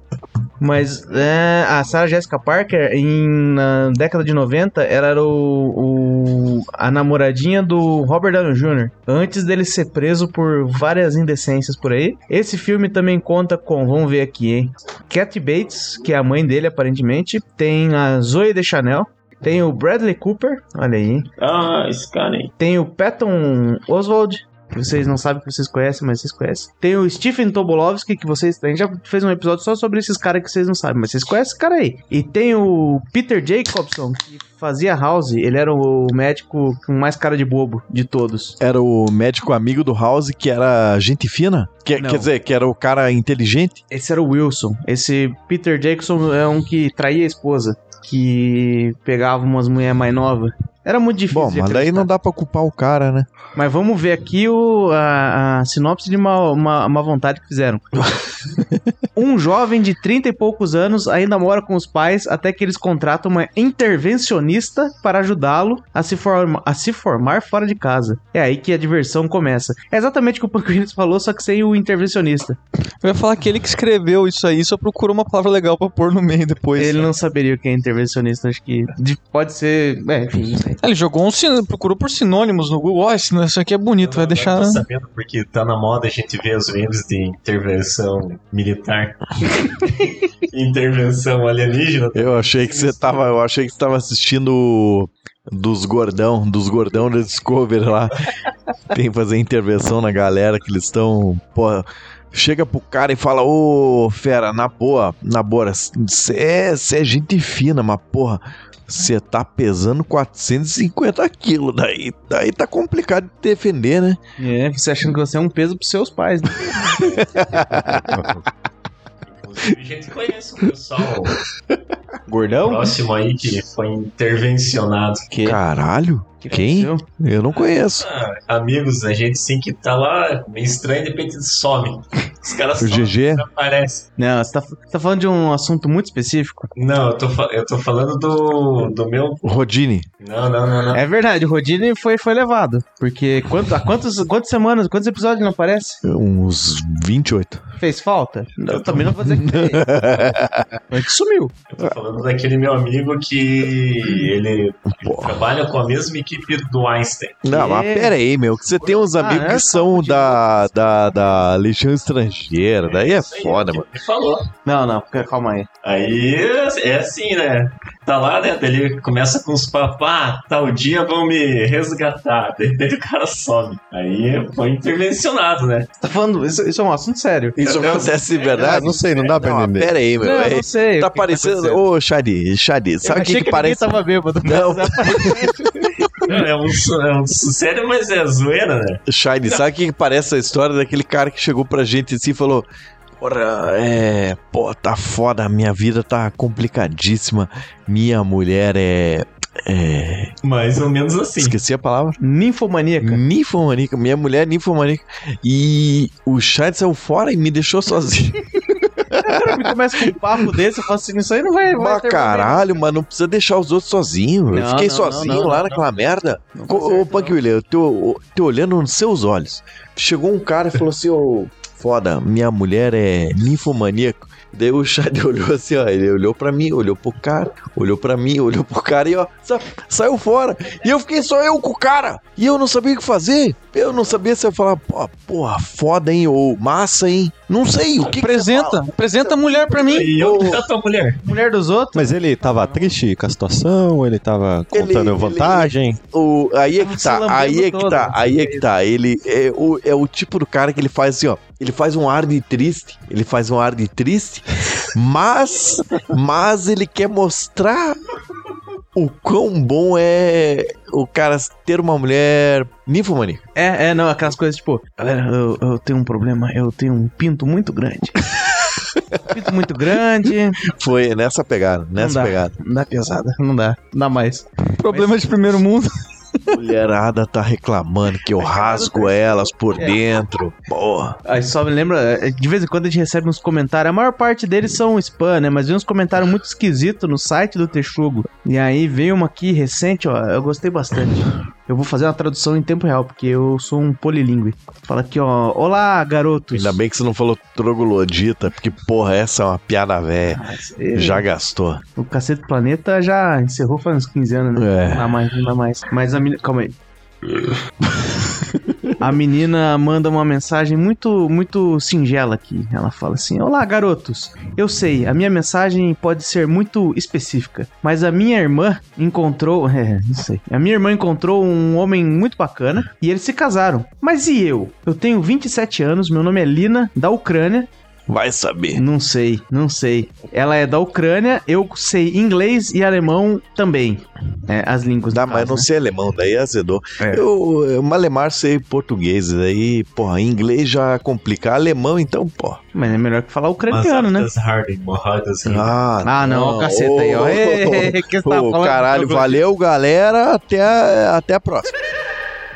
Mas é, a Sarah Jessica Parker, em, na década de 90, ela era o, o- a namoradinha do Robert Downey Jr. Antes dele ser preso por várias indecências por aí. Esse filme também conta com, vamos ver aqui, hein? Kathy Bates, que é a mãe dele aparentemente. Tem a Zoe de Chanel. Tem o Bradley Cooper, olha aí. Ah, esse cara aí. Tem o Patton Oswald, que vocês não sabem que vocês conhecem, mas vocês conhecem. Tem o Stephen Tobolowsky, que vocês. A gente já fez um episódio só sobre esses caras que vocês não sabem, mas vocês conhecem esse cara aí. E tem o Peter Jacobson, que fazia House. Ele era o médico com mais cara de bobo de todos. Era o médico amigo do House que era gente fina? Que- quer dizer, que era o cara inteligente? Esse era o Wilson. Esse Peter Jacobson é um que traía a esposa, que pegava umas mulheres mais novas. Era muito difícil. Bom, mas daí não dá pra culpar o cara, né? Mas vamos ver aqui o, a, a sinopse de uma, uma, uma vontade que fizeram. um jovem de 30 e poucos anos ainda mora com os pais até que eles contratam uma intervencionista para ajudá-lo a, se forma, a se formar fora de casa. É aí que a diversão começa. É exatamente o que o Panquinhos falou, só que sem o intervencionista. Eu ia falar que ele que escreveu isso aí só procurou uma palavra legal pra pôr no meio depois. Ele não saberia o que é intervencionista, acho que de- pode ser... É, enfim, não sei. Ele jogou um sin... procurou por sinônimos no Google. Ó, esse- isso aqui é bonito, vai deixar. Tô sabendo porque tá na moda a gente ver os memes de intervenção militar. intervenção alienígena. Eu achei que você tava. Eu achei que você tava assistindo dos gordão, dos gordão da Discovery lá. Tem que fazer intervenção na galera que eles estão. Pô, chega pro cara e fala, ô fera, na boa, na boa, você é, cê é gente fina, mas porra. Você tá pesando 450 quilos, daí, daí tá complicado de defender, né? É, você achando que você é um peso pros seus pais, né? Inclusive, a gente conhece um pessoal Gordão? próximo aí que foi intervencionado. Que? Caralho, que quem? aconteceu? Eu não conheço. Ah, amigos, a gente sim que tá lá meio estranho de repente some. Os caras O GG? aparecem. Não, você tá, você tá falando de um assunto muito específico. Não, eu tô, eu tô falando do, do meu. Rodine. Não, não, não, não. É verdade, o Rodine foi, foi levado. Porque quanto, há quantos, quantas semanas, quantos episódios não aparece? Uns 28. Fez falta? Eu também não vou dizer que fez. Mas que sumiu. Eu tô falando daquele meu amigo que ele Porra. trabalha com a mesma equipe do Einstein. Não, mas É. pera aí, meu, que você tem uns Ah, amigos é que são da, da, da Legião Estrangeira, daí é Isso aí, foda, ele mano. falou. Não, não, calma aí. Aí é assim, né? Tá lá, né? Daí ele começa com os papos, ah, tal dia vão me resgatar. De repente o cara some. Aí foi intervencionado, né? Você tá falando, isso, isso é um assunto sério. Isso acontece de Ah, verdade? não sei, não dá pra Não, entender. pera aí, meu. Não, é- não sei. tá o que parecendo. Ô, Xadi, Xadi, sabe Eu o que, que ninguém parece? tava bêbado. Não. É um, é um sério, mas é zoeira, né? Shine, sabe o que, que parece a história daquele cara que chegou pra gente assim e falou: Porra, é. Pô, tá foda, minha vida tá complicadíssima. Minha mulher é. É. Mais ou menos assim. Esqueci a palavra. Ninfomaníaca. Ninfomaníaca. Minha mulher é ninfomaníaca. E o Shine saiu fora e me deixou sozinho. Me começa com um papo desse, eu falo assim, isso aí não vai... Mas caralho, mas não precisa deixar os outros sozinhos. Eu fiquei não, sozinho não, não, lá não, naquela merda. Ô, certo, Punk William, eu tô, tô olhando nos seus olhos. Chegou um cara e falou assim: Ô, foda, minha mulher é ninfomaníaco. Daí o Shade olhou assim, ó. Ele olhou pra mim, olhou pro cara, olhou pra mim, olhou pro cara e ó, sa- saiu fora. E eu fiquei só eu com o cara. E eu não sabia o que fazer. Eu não sabia se eu ia falar, pô, porra, foda, hein? Ou massa, hein? Não sei o que. que Apresenta, fala. apresenta a mulher pra mim. E eu que a tua mulher. Mulher dos outros? Mas ele tava triste com a situação, ele tava Ele- contando ele- vantagem. O, aí é que tá, aí é que todo, tá, aí é que tá. Ele é o, é o tipo do cara que ele faz assim, ó. Ele faz um ar de triste, ele faz um ar de triste, mas, mas ele quer mostrar o quão bom é o cara ter uma mulher ninfomaníaca. É, é, não, aquelas coisas tipo, galera, eu, eu tenho um problema, eu tenho um pinto muito grande. Pinto muito grande. Foi nessa pegada, nessa dá. pegada. Não dá pesada, não dá. Não dá mais. Problema de primeiro mundo. Mulherada tá reclamando que eu rasgo elas por dentro. Porra. Aí só me lembra, é, de vez em quando a gente recebe uns comentários, a maior parte deles são spam, né? Mas vem uns comentários muito esquisitos no site do Texugo. E aí veio uma aqui recente, ó, eu gostei bastante. Eu vou fazer uma tradução em tempo real, porque eu sou um polilingue. Fala aqui, ó. Olá, garotos. Ainda bem que você não falou troglodita, porque, porra, essa é uma piada velha. Ah, esse- Já gastou. O Cacete do Planeta já encerrou faz uns 15 anos, né? É. Não dá mais, não dá mais. Mas a menina. Calma aí. A menina manda uma mensagem muito, muito singela aqui. Ela fala assim: Olá, garotos. Eu sei, a minha mensagem pode ser muito específica, mas a minha irmã encontrou. É, não sei. A minha irmã encontrou um homem muito bacana e eles se casaram. Mas e eu? Eu tenho 27 anos, meu nome é Lina, da Ucrânia, Vai saber. não sei, não sei. Ela é da Ucrânia, eu sei inglês e alemão também. É, as línguas Dá, mas caso, não né? sei alemão, daí azedou. É. Eu, eu malemar sei português, daí, porra, inglês já complica. Alemão, então, porra. Mas é melhor que falar ucraniano, né? Mohadas, Ah, Ah, não, ó o caceta aí, ó. Ô, Ê, que você tá ô, falando? caralho, valeu, galera. Até, a- até a próxima.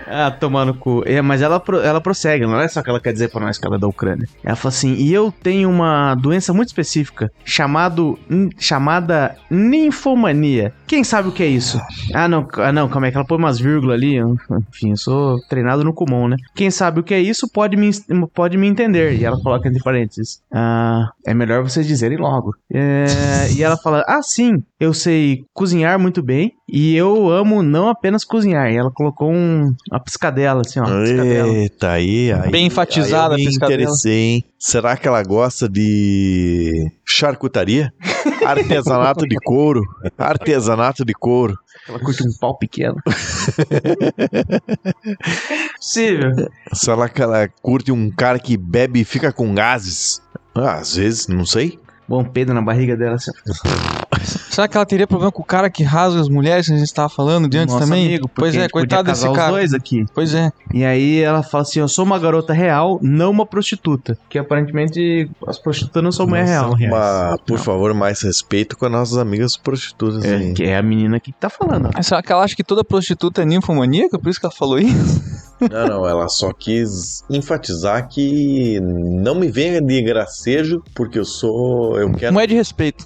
Ah, tomar no cu. É, mas ela, ela prossegue, não é só que ela quer dizer pra nós que ela é da Ucrânia. Ela fala assim: e eu tenho uma doença muito específica, chamado, chamada ninfomania. Quem sabe o que é isso? Ah, não, ah, não, calma aí, que ela põe umas vírgulas ali. Enfim, eu sou treinado no Kumon, né? Quem sabe o que é isso pode me, pode me entender. E ela coloca entre parênteses: ah, é melhor vocês dizerem logo. É, e ela fala: ah, sim, eu sei cozinhar muito bem e eu amo não apenas cozinhar. E ela colocou um, piscadela, assim, ó. piscadela. Eita, aí, aí. Bem enfatizada aí eu a me piscadela. interessei, hein? Será que ela gosta de charcutaria? Artesanato de couro. Artesanato de couro. Ela curte um pau pequeno. Possível. Será que ela curte um cara que bebe e fica com gases? Ah, às vezes, não sei. Bom Pedro na barriga dela. Assim. Será que ela teria problema com o cara que rasga as mulheres que a gente tava falando de antes Nosso também? amigo, pois é, coitado desse casar os cara. dois aqui. Pois é. E aí ela fala assim: Eu sou uma garota real, não uma prostituta. Que aparentemente as prostitutas não são mulher Não real. são reais. Mas, por favor, mais respeito com as nossas amigas prostitutas. É, aí. que é a menina aqui que tá falando. Mas Será que ela acha que toda prostituta é ninfomaníaca? Por isso que ela falou isso? Não, não, ela só quis enfatizar que não me venha de gracejo, porque eu sou. Eu quero. Não é de respeito.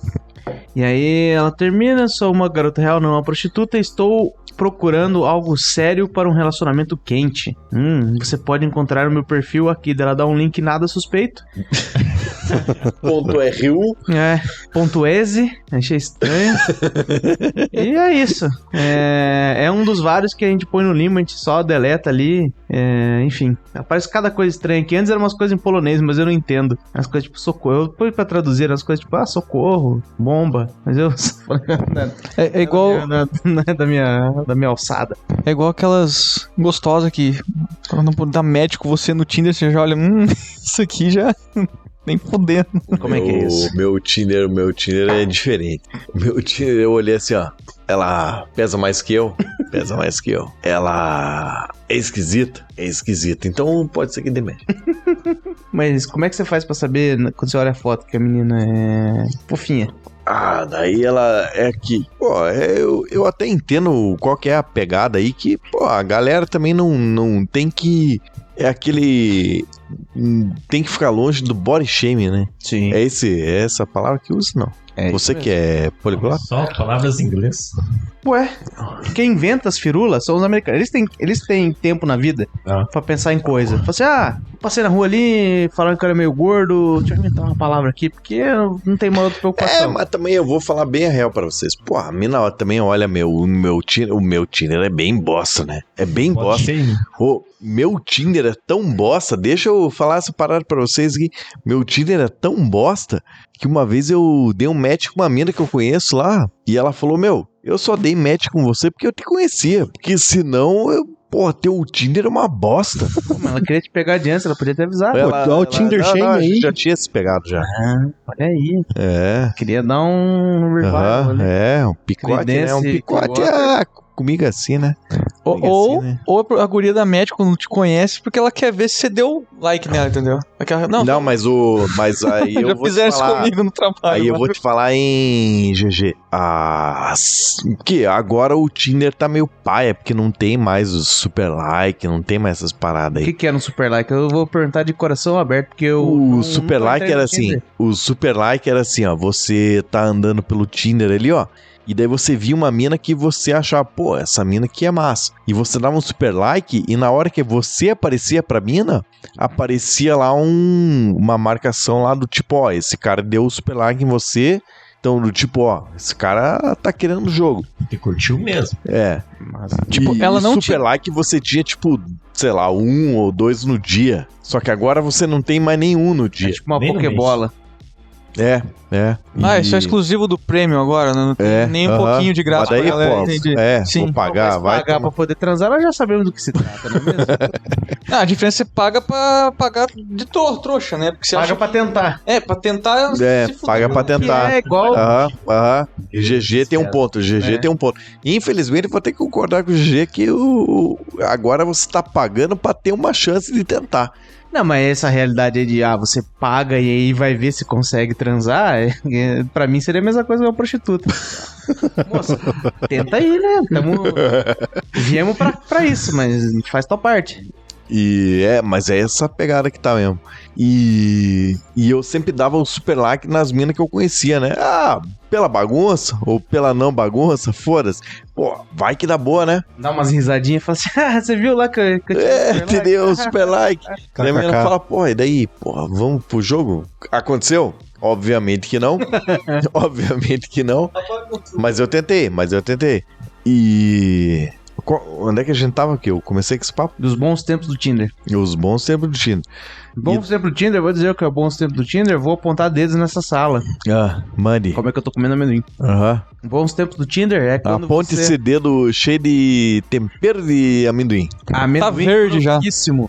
E aí ela termina: Sou uma garota real, não uma prostituta. Estou procurando algo sério para um relacionamento quente. Hum, você pode encontrar o meu perfil aqui. Ela dá um link nada suspeito. Ponto RU. É, ponto exe, achei estranho. e é isso. É, é um dos vários que a gente põe no limbo, a gente só deleta ali. É, enfim, aparece cada coisa estranha aqui. Antes eram umas coisas em polonês, mas eu não entendo. As coisas tipo socorro. Eu pus pra traduzir as coisas tipo, ah, socorro, bomba. Mas eu. É, é igual, Não é- não é da minha, da minha alçada. é igual aquelas gostosas que quando não dá médico você no Tinder, você já olha, hum, isso aqui já nem fodendo. Como é que é isso? O meu Tinder, meu Tinder é diferente. O meu Tinder, eu olhei assim, ó. Ela pesa mais que eu? Pesa mais que eu. Ela é esquisita? É esquisita. Então pode ser que dê médico. Mas como é que você faz pra saber quando você olha a foto que a menina é fofinha? Ah, daí ela é que, pô, é, eu, eu até entendo qual que é a pegada aí, que, pô, a galera também não, não tem que. É aquele. hum, Tem que ficar longe do body shaming, né? Sim. É, esse, é essa palavra que usa, não. É Você que é poliglota? Só palavras em inglês. Ué, quem inventa as firulas são os americanos. Eles têm, eles têm tempo na vida Ah. pra pensar em coisa. Fala assim, ah, passei na rua ali, falaram que eu era meio gordo, deixa eu inventar uma palavra aqui, porque não tem uma outra É, preocupação. mas também eu vou falar bem a real pra vocês. Pô, a mina também olha meu, o meu Tinder, o meu Tinder é bem bosta, né? É bem bosta. Shame. Ô, meu Tinder é tão bosta, deixa eu falar essa parada pra vocês aqui. Meu Tinder é tão bosta que uma vez eu dei um match com uma mina que eu conheço lá e ela falou: Meu, eu só dei match com você porque eu te conhecia, porque senão eu. Porra, teu Tinder é uma bosta. Mas ela queria te pegar de antes, ela podia ter avisado. Ela- dá o ela- Tinder não, shame não, aí. Já tinha se pegado já. Ah, olha aí. É. Queria dar um revival Aham, ali. é, um picote, né? Um picote Clearwater. é comigo assim, né? Ou, ou, assim, né? ou a guria da médica não te conhece porque ela quer ver se você deu like nela, entendeu? Aquela- não, Não, mas o. Mas aí eu já vou te fizeram isso falar. comigo no trabalho. Aí eu mano. vou te falar em GG. Ah, que agora o Tinder tá meio paia, porque não tem mais o super like, não tem mais essas paradas O aí. que, que é no Super Like? Eu vou perguntar de coração aberto, porque eu. O não- super nunca like era assim, o super like era assim, ó, você tá andando pelo Tinder ali, ó, e daí você via uma mina que você achava, pô, essa mina aqui é massa. E você dava um super like e na hora que você aparecia pra mina, aparecia lá um, uma marcação lá do tipo, ó, esse cara deu o super like em você, então do tipo, ó, esse cara tá querendo o jogo. Você curtiu mesmo. É. Tipo, E- ela e não super tinha- like você tinha tipo, sei lá, um ou dois no dia. Só que agora você não tem mais nenhum no É dia. tipo uma Nem no Pokebola. É, é. Ah, E- isso é exclusivo do prêmio agora, né? Não tem É, nem um aham. pouquinho de graça Mas daí, pra galera, pô, entendi. É, Sim. vou pagar, vai. pagar tomar- pra poder transar, nós já sabemos do que se trata, não é mesmo? Ah, a diferença é paga pra pagar de tro- trouxa, né? Porque você Paga acha pra tentar. É, pra tentar. É, se fuder. paga pra Que tentar. é igual. Aham, aham. E GG tem um ponto, GG É. tem um ponto. Infelizmente, eu vou ter que concordar com o GG que o, agora você tá pagando pra ter uma chance de tentar. Não, mas essa realidade aí de, ah, você paga e aí vai ver se consegue transar, é, é, pra mim seria a mesma coisa que uma prostituta. Moça, tenta aí, né? Tamo... Viemos pra, pra isso, mas a gente faz tua parte. E é, mas é essa pegada que tá mesmo. E, e eu sempre dava o super like nas minas que eu conhecia, né? Ah, pela bagunça ou pela não bagunça, foda-se. Pô, vai que dá boa, né? Dá umas risadinhas e fala assim, ah, você viu lá que eu, que eu tinha É, super like?" entendeu? Super like. Daí a menina fala, pô, e daí? Porra, vamos pro jogo? Aconteceu? Obviamente que não. Obviamente que não. Mas eu tentei, mas eu tentei. E. Qual- Onde é que a gente tava aqui? Eu comecei com esse papo. Dos bons tempos do Tinder. Os bons tempos do Tinder. Bons tempos do Tinder, vou dizer o que é bons tempos do Tinder, vou apontar dedos nessa sala. Ah, mande. Como é que eu tô comendo amendoim? Aham. Bons tempos do Tinder é quando Aponte você... esse dedo cheio de tempero de amendoim. Amendoim Tá verde já.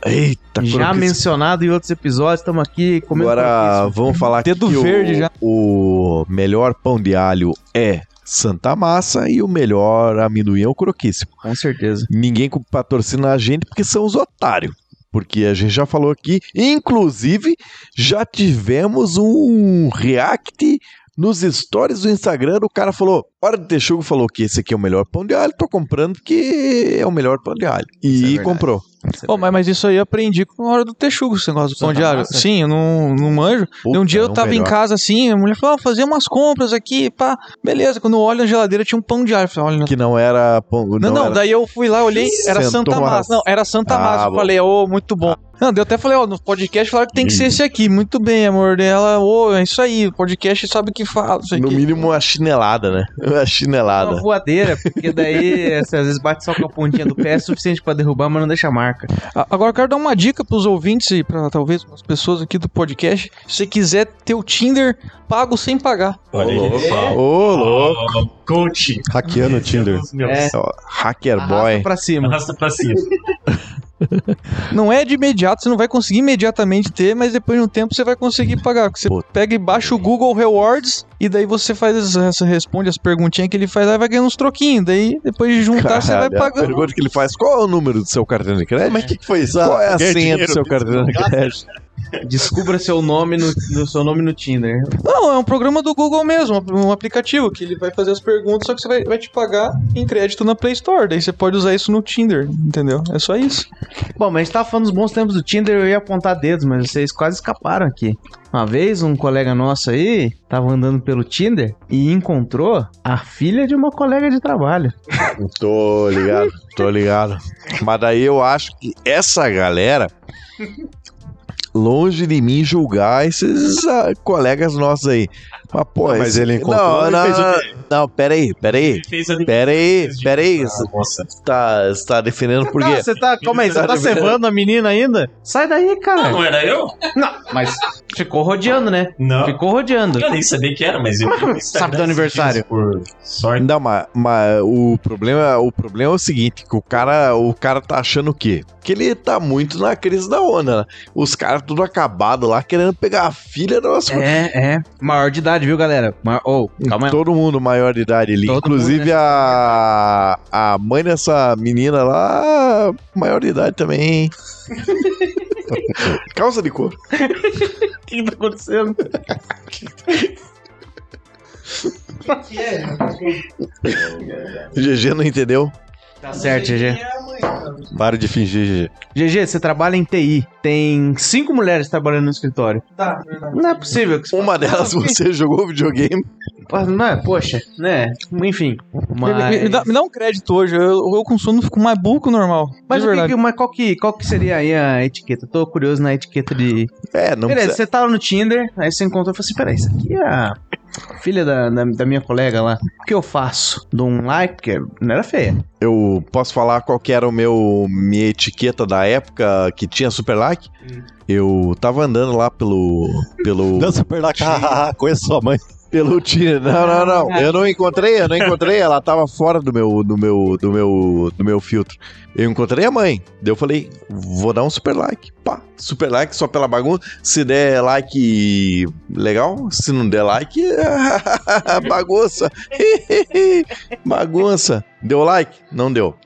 Eita, Já mencionado em outros episódios, estamos aqui comendo Agora croquíssimo. vamos falar aqui Dedo que verde o, já. o melhor pão de alho é Santa Massa e o melhor amendoim é o croquíssimo. Com certeza. Ninguém patrocina a gente porque são os otários. Porque a gente já falou aqui, inclusive já tivemos um react nos stories do Instagram. O cara falou: Hora de Texugo falou que esse aqui é o melhor pão de alho. Tô comprando porque é o melhor pão de alho. É E verdade. comprou. Ô, mas, mas isso aí eu aprendi com a hora do texugo, esse negócio do pão Santa de alho. Sim, eu não, não manjo. Puta, um dia é eu o tava em melhor. casa assim, a mulher falou, ó, fazer umas compras aqui, pá. Beleza, quando eu olho na geladeira tinha um pão de alho. Falei, olha, Que não era pão. Não, não, era- daí eu fui lá, olhei, era Sentou Santa Massa. Não, era Santa Ah, Massa. Eu bom. falei, ô, muito bom. Não, daí eu até falei, ó, no podcast falaram que tem que ser esse aqui. Muito bem, amor. Daí Ela, ô, é isso aí, o podcast sabe o que fala. Isso No aqui. mínimo uma chinelada, né? Uma chinelada. Uma voadeira, porque daí assim, às vezes bate só com a pontinha do pé é suficiente pra derrubar, mas não deixa marca. A- Agora eu quero dar uma dica pros ouvintes e pra talvez as pessoas aqui do podcast. Se você quiser ter o Tinder pago sem pagar. Olha aí. Ô, louco. Coach. Hackeando o Tinder. É. Hacker Arrasta boy. pra cima. Arrasta pra cima. Não é de imediato, você não vai conseguir imediatamente ter, mas depois de um tempo você vai conseguir pagar. Você pega e baixa o Google Rewards e daí você faz responde as perguntinhas que ele faz, aí vai ganhando uns troquinhos. Daí depois de juntar, você vai Caralho, a pagando. pergunta que ele faz: qual é o número do seu cartão de crédito? Mas o que, foi isso? Qual é a senha do seu cartão de crédito? Descubra seu nome no, no seu nome no Tinder. Não, é um programa do Google mesmo, um aplicativo que ele vai fazer as perguntas, só que você vai, vai te pagar em crédito na Play Store. Daí você pode usar isso no Tinder, entendeu? É só isso. Bom, mas a gente tava falando dos bons tempos do Tinder, eu ia apontar dedos, mas vocês quase escaparam aqui. Uma vez, um colega nosso aí tava andando pelo Tinder e encontrou a filha de uma colega de trabalho. Tô ligado, tô ligado. Mas daí eu acho que essa galera. Longe de mim julgar esses ah, colegas nossos aí. Mas, pô, Mas esse- ele encontrou Não, não, fez o não, não, pera aí, pera aí. Ele fez a Pera aí, pera aí. Ah, Você moça. tá, você tá defendendo por Ah, quê? você tá. Calma aí, você tá cevando a menina ainda? Sai daí, Não, cara. não era eu? Não, mas. Ficou rodeando, né? Não. Ficou rodeando. Eu nem sabia que era, mas eu. É sabe do aniversário? Por sorte. Não, mas, mas o, problema, o problema é o seguinte, que o cara, o cara tá achando o quê? Que ele tá muito na crise da onda, né? Os caras tudo acabado lá, querendo pegar a filha da nossa... É, é. Maior de idade, viu, galera? Maior... Oh, calma aí. Todo mundo maior de idade ali. Todo Inclusive mundo, né? a, a mãe dessa menina lá, maior de idade também. Calça de couro. O que tá acontecendo? GG não entendeu? Tá certo, GG. Para de fingir, GG. GG, você trabalha em TI. Tem cinco mulheres trabalhando no escritório. Tá, Não é possível que você Uma delas você jogou videogame. Não é, poxa, né? Enfim. Me- me, me dá, Mas, me dá um crédito hoje. Eu, eu com sono fico mais burro que o normal. mas, o que, verdade. mas qual, que, qual que seria aí a etiqueta? Tô curioso na etiqueta de. É, não Beleza, precisa... você tava no Tinder, aí você encontrou e falou assim: peraí, isso aqui é a filha da, da, da minha colega lá. O que eu faço? Dou um like, porque não era feia. Eu posso falar qual que era o meu minha etiqueta da época que tinha super like? Eu tava andando lá pelo pelo Não, super lá, hahaha, conheço sua mãe. Pelo Tinder. Não, não, não. Eu não encontrei, eu não encontrei, ela tava fora do meu do meu do meu do meu filtro. Eu encontrei a mãe. Daí eu falei, vou dar um super like. Pá, super like só pela bagunça. Se der like, legal. Se não der like, bagunça. bagunça. Deu like? Não deu.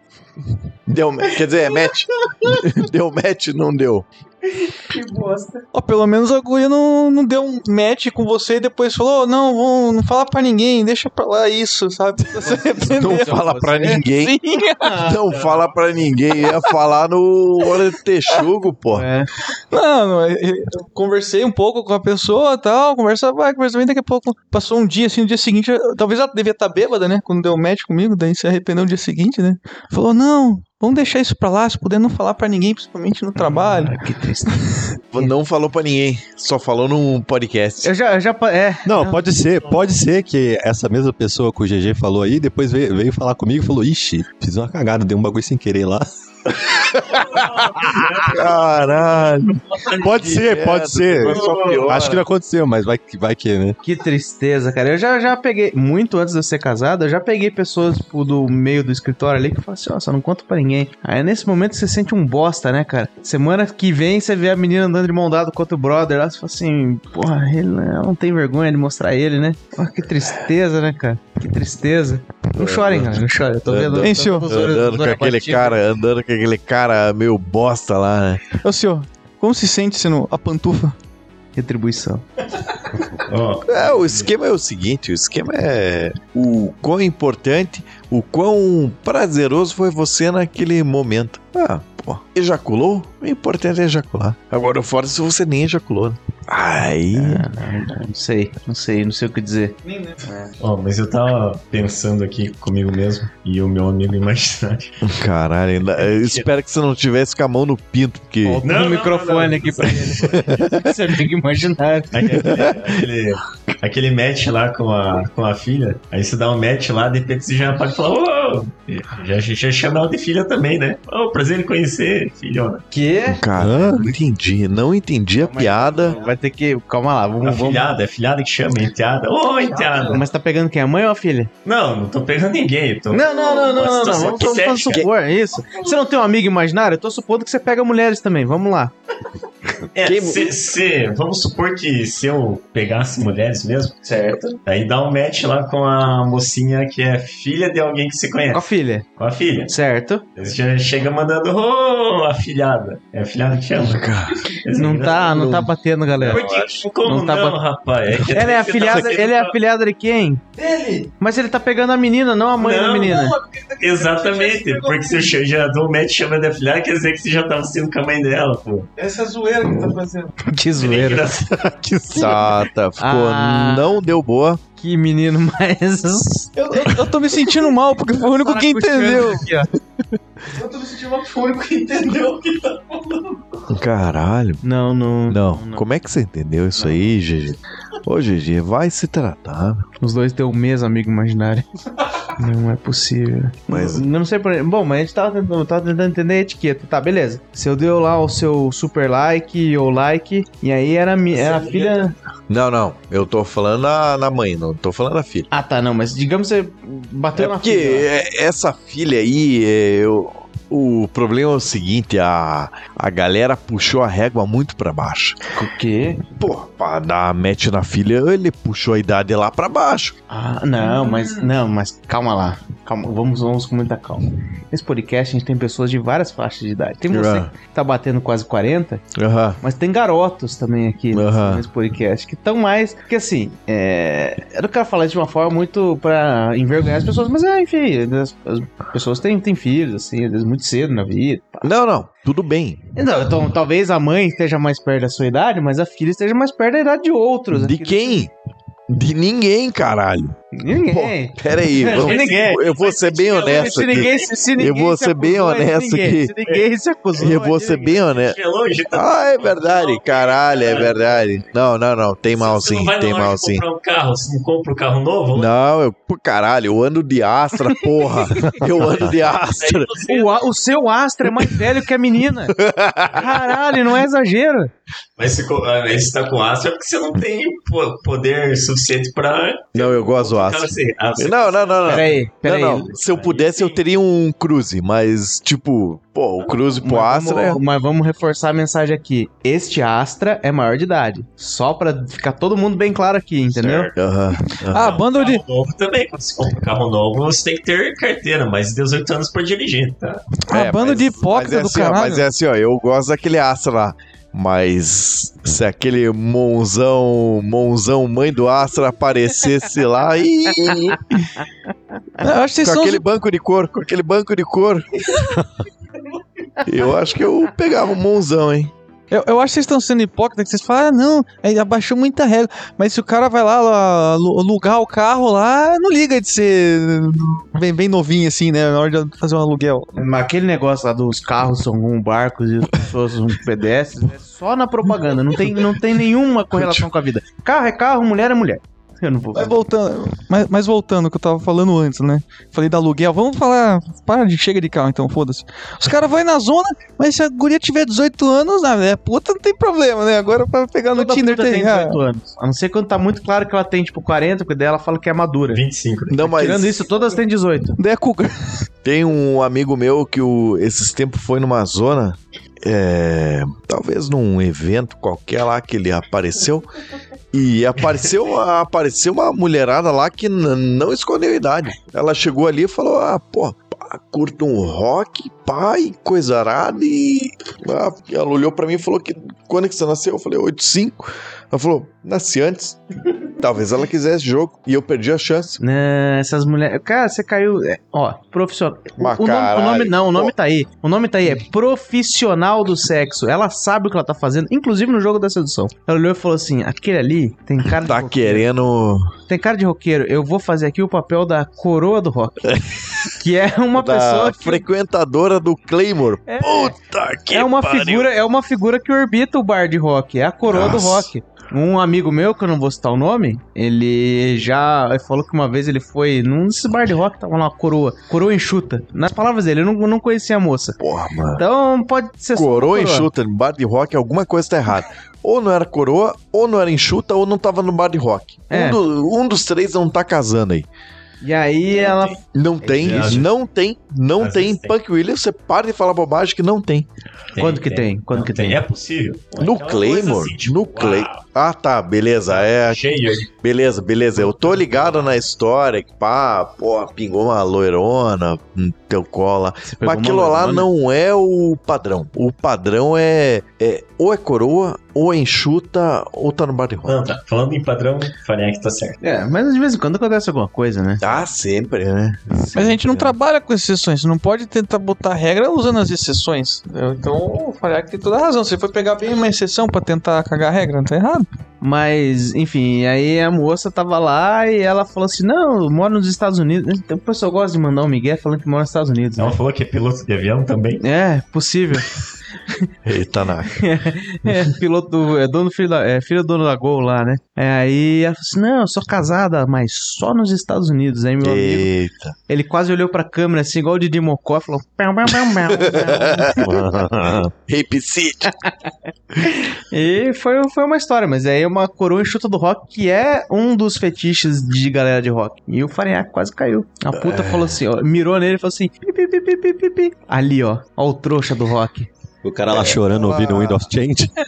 Deu, quer dizer, é match. deu match, não deu. Ó, pelo menos a guria não, não deu um match com você e depois falou: "Oh, não, vou, não fala pra ninguém, deixa pra lá isso, sabe? Você Não fala pra ninguém. Sim. Não fala pra ninguém. Ia falar no Hora de Texugo, pô. É. Não, conversei um pouco com a pessoa e tal, conversa vai, conversa bem, daqui a pouco passou um dia, assim, no dia seguinte, talvez ela devia estar bêbada, né, quando deu match comigo, daí se arrependeu no dia seguinte, né, falou, não, vamos deixar isso pra lá, se puder não falar pra ninguém, principalmente no trabalho. Que triste. Não falou pra ninguém. Só falou num podcast. Eu já, eu já. É. Não, pode ser, pode ser que essa mesma pessoa que o GG falou aí, depois veio, veio falar comigo e falou, ixi, fiz uma cagada, dei um bagulho sem querer lá. Caralho. Pode ser, pode ser. Acho que não aconteceu, mas vai, que- vai que, né? Que tristeza, cara. Eu já, já peguei, muito antes de eu ser casado, eu já peguei pessoas tipo, do meio do escritório ali que falam assim, ó, só não conta pra ninguém. Aí nesse momento você sente um bosta, né, cara? Semana que vem você vê a menina andando de mão dada com outro brother lá, você fala assim, porra, ele ela não tem vergonha de mostrar ele, né? Porra, que tristeza, né, cara? Que tristeza. Não chorem, cara, não chorem. Eu tô vendo. Hein, tô senhor? Andando com aquele cara, andando com aquele cara meio bosta lá, né? Ô, senhor, como se sente sendo a pantufa? Retribuição. Ó, É, o esquema é o seguinte, o esquema é o quão importante, o quão prazeroso foi você naquele momento. Ah, pô, ejaculou? O importante é ejacular. Agora, fora se você nem ejaculou. né? Aí, Não sei, não sei, não sei o que dizer. ó, mas eu tava pensando aqui comigo mesmo e o meu amigo imaginário. caralho, ainda- eu espero que você não tivesse com a mão no pinto, porque... Falta Não, um não, microfone não, não. aqui pra ele. Você tem que imaginar. Aquele, aquele, aquele match lá com a, com a filha, aí você dá um match lá, de repente você já pode falar, ô, já, já chama ela de filha também, né? Ô, prazer em conhecer, filhona. Que? Cara, não entendi, não entendi a piada. Vai ter que. Calma lá, A vamos. vamos... filhada, é filhada que chama, enteada. Ô, enteada. Mas tá pegando quem? A mãe ou a filha? Não, não tô pegando ninguém. Tô... Não, não, não, não, não, não. Vamos, vamos, vamos supor, é isso. Você não tem um amigo imaginário? Eu tô supondo que você pega mulheres também. Vamos lá. É, Quem- se, se- vamos supor que se eu pegasse mulheres mesmo, certo? Aí dá um match lá com a mocinha que é filha de alguém que você Com a conhece. filha. Com a filha. Certo? Você já chega mandando, ô, afilhada. É afilhada que chama? Não tá, não tá batendo, galera. Por que? Como Não não, tá ba- rapaz? É que Ela é você tá afilhada, ele é afilhada de quem? Ele! Mas ele tá pegando a menina, não a mãe da Não, menina. Exatamente, porque se eu che- já dou um match chama de afilhada, quer dizer que você já tava sendo com a mãe dela, pô. Essa é a zoeira que tá fazendo. Que zoeira. Tá, tá, ficou, Ah. não deu boa. Que menino mais. Eu, eu, eu tô me sentindo mal, porque foi o único que entendeu. Aqui, ó. Eu tô me sentindo mal, porque foi o que entendeu. Caralho. Não, não. Não, como é que você entendeu isso aí, GG? Ô, GG, vai se tratar. Os dois têm o mesmo amigo imaginário. Não é possível. Mas- Não sei por Bom, mas a gente tava tentando, tava tentando entender a etiqueta. Tá, beleza. Você deu lá o seu super like ou like, e aí era, mi- era a filha. Não, não. Eu tô falando na, na mãe, não tô falando na filha. Ah, tá, não, mas digamos que você bateu É na porque filha. é- essa filha aí, é, eu- o problema é o seguinte, a, a galera puxou a régua muito pra baixo. O quê? Pô, pra dar match na filha, ele puxou a idade lá pra baixo. Ah, não, mas. Não, mas calma lá. Calma, vamos, vamos com muita calma. Nesse podcast a gente tem pessoas de várias faixas de idade. Tem você Ah. que tá batendo quase 40, Aham. mas tem garotos também aqui nesse, Aham. nesse podcast que estão mais. Porque assim, é, eu não quero falar de uma forma muito pra envergonhar as pessoas, mas é, enfim, as, as pessoas têm, têm filhos, assim, vezes muito cedo na vida. pá. Não, não, tudo bem. Não, então talvez a mãe esteja mais perto da sua idade, mas a filha esteja mais perto da idade de outros. De Aqui- quem? De ninguém, caralho. Ninguém. Pera aí, De vamos- ninguém. eu vou ser bem honesto se aqui. ninguém, se, se ninguém Eu vou se ser bem honesto aqui. Se ninguém se acusou. Eu vou ser bem honesto. É tá? Ah, é verdade, caralho, é verdade. Não, não, não, tem mal Você sim, tem mal sim. comprar um carro, você não compra um carro novo? Não, eu, pô, caralho, eu ando de Astra, porra. Eu ando de Astra. O, a- o seu Astra é mais velho que a menina. Caralho, não é exagero. Mas se co- ah, você tá com Astra é porque você não tem po- poder suficiente pra. Não, eu gosto Astra. Assim, ah, Não, não, não, não. Peraí, peraí. Não, não. Se eu pudesse, eu teria um Cruze, mas, tipo, pô, o Cruze pro Mas Astra é. vamos, mas vamos reforçar a mensagem aqui. Este Astra é maior de idade. Só pra ficar todo mundo bem claro aqui, entendeu? Certo. Aham. Ah, bando de. Carro novo também. Quando você compra um carro novo, você tem que ter carteira, mais de 18 anos pra dirigir, tá? Ah, bando de hipócrita mas é do assim, ó, caralho. mas é assim, ó, eu gosto daquele Astra lá. Mas se aquele Monzão, Monzão mãe do Astra aparecesse lá e acho que com aquele banco de couro, com aquele banco de couro. eu acho que eu pegava um Monzão, hein? Eu, eu acho que vocês estão sendo hipócritas, que vocês falam, ah, não, abaixou muita regra. Mas se o cara vai lá, lá alu- alugar o carro lá, não liga de ser bem, bem novinho assim, né? Na hora de fazer um aluguel. Mas aquele negócio lá dos carros são como barcos e as pessoas são pedestres é só na propaganda. Não tem, não tem nenhuma correlação com a vida. Carro é carro, mulher é mulher. Eu não vou. Mas voltando, mas, mas voltando ao que eu tava falando antes, né? Falei da aluguel, vamos falar. Para de chega de carro então, foda-se. Os caras vão na zona, mas se a guria tiver 18 anos, ah, é puta, não tem problema, né? Agora pra pegar no Toda Tinder tem tem. ah, 18 anos. A não ser quando tá muito claro que ela tem, tipo, 40, porque daí ela fala que é madura. 25. né? Não, mas Tirando isso, todas têm 18. Daí a Cougar. tem um amigo meu que o, esses tempos foi numa zona, é, talvez num evento qualquer lá que ele apareceu. E apareceu, apareceu uma mulherada lá que não escondeu a idade. Ela chegou ali e falou: Ah, pô, pá, curto um rock, pai, coisa arada. E ah, ela olhou pra mim e falou: que Quando é que você nasceu? Eu falei: 85. Ela falou: Nasci antes. Talvez ela quisesse jogo e eu perdi a chance. Né, essas mulheres. Cara, você caiu. é, ó, profissional. Mas O, nome, o nome não, o nome pô. tá aí. O nome tá aí, é profissional do sexo. Ela sabe o que ela tá fazendo, inclusive no jogo da sedução. Ela olhou e falou assim: aquele ali tem cara de Tá querendo. Tem cara de roqueiro. Eu vou fazer aqui o papel da coroa do rock. que é uma da pessoa que. frequentadora do Claymore. É. Puta que É uma pariu. figura, é uma figura que orbita o bar de rock, é a coroa do Nossa. rock. Um amigo meu, que eu não vou citar o nome, ele já falou que uma vez ele foi num desses bar de rock, tava lá uma coroa, coroa enxuta. Nas palavras dele, eu não, não conhecia a moça. Porra, mano. Então pode ser Coroa enxuta no bar de rock, alguma coisa tá errada. Ou não era coroa, ou não era enxuta, ou não tava no bar de rock. É. Um, do- um dos três não tá casando aí. E aí ela Não tem, não tem, não Às tem. vezes tem. Punk Williams, você para de falar bobagem que não tem. Quando que tem? Quando Não, que tem? É possível. No Aquela Claymore, coisa assim, tipo, no Clay. Ah, tá, beleza. É, Cheio de beleza, beleza. Eu tô ligado na história que, pá, pô, pingou uma loirona no teu cola. Mas aquilo lá loirona? não é o padrão. O padrão é, é ou é coroa, ou é enxuta, ou tá no bar de rock. Não, tá. Falando em padrão, Faniac tá certo. É, mas de vez em quando acontece alguma coisa, né? Ah, sempre, né? Mas a gente não trabalha com exceções, você não pode tentar botar regra usando as exceções. entendeu? Então o Fariac tem toda a razão. Você foi pegar bem uma exceção pra tentar cagar a regra, não tá errado. Mas, enfim, aí a moça tava lá e ela falou assim: Não, eu moro nos Estados Unidos. O pessoal gosta de mandar um migué falando que mora nos Estados Unidos. né? Ela falou que é piloto de avião também. É, possível. Eita, Naka. É, piloto do. É dono filho da. É filho do dono da Gol lá, né? É, aí ela falou assim: não, eu sou casada, mas só nos Estados Unidos. Aí meu amigo, Eita. ele quase olhou pra câmera assim, igual o Didi Mocó, e falou. "Pau, pau, pau, pau, pau." Rape City. e foi, foi uma história, mas aí é uma coroa enxuta do rock, que é um dos fetiches de galera de rock. E o Farinhaque quase caiu. A puta falou assim, ó, mirou nele e falou assim: pi, pi, pi. Ali, ó, ó o trouxa do rock. O cara lá chorando ouvindo o Windows Change.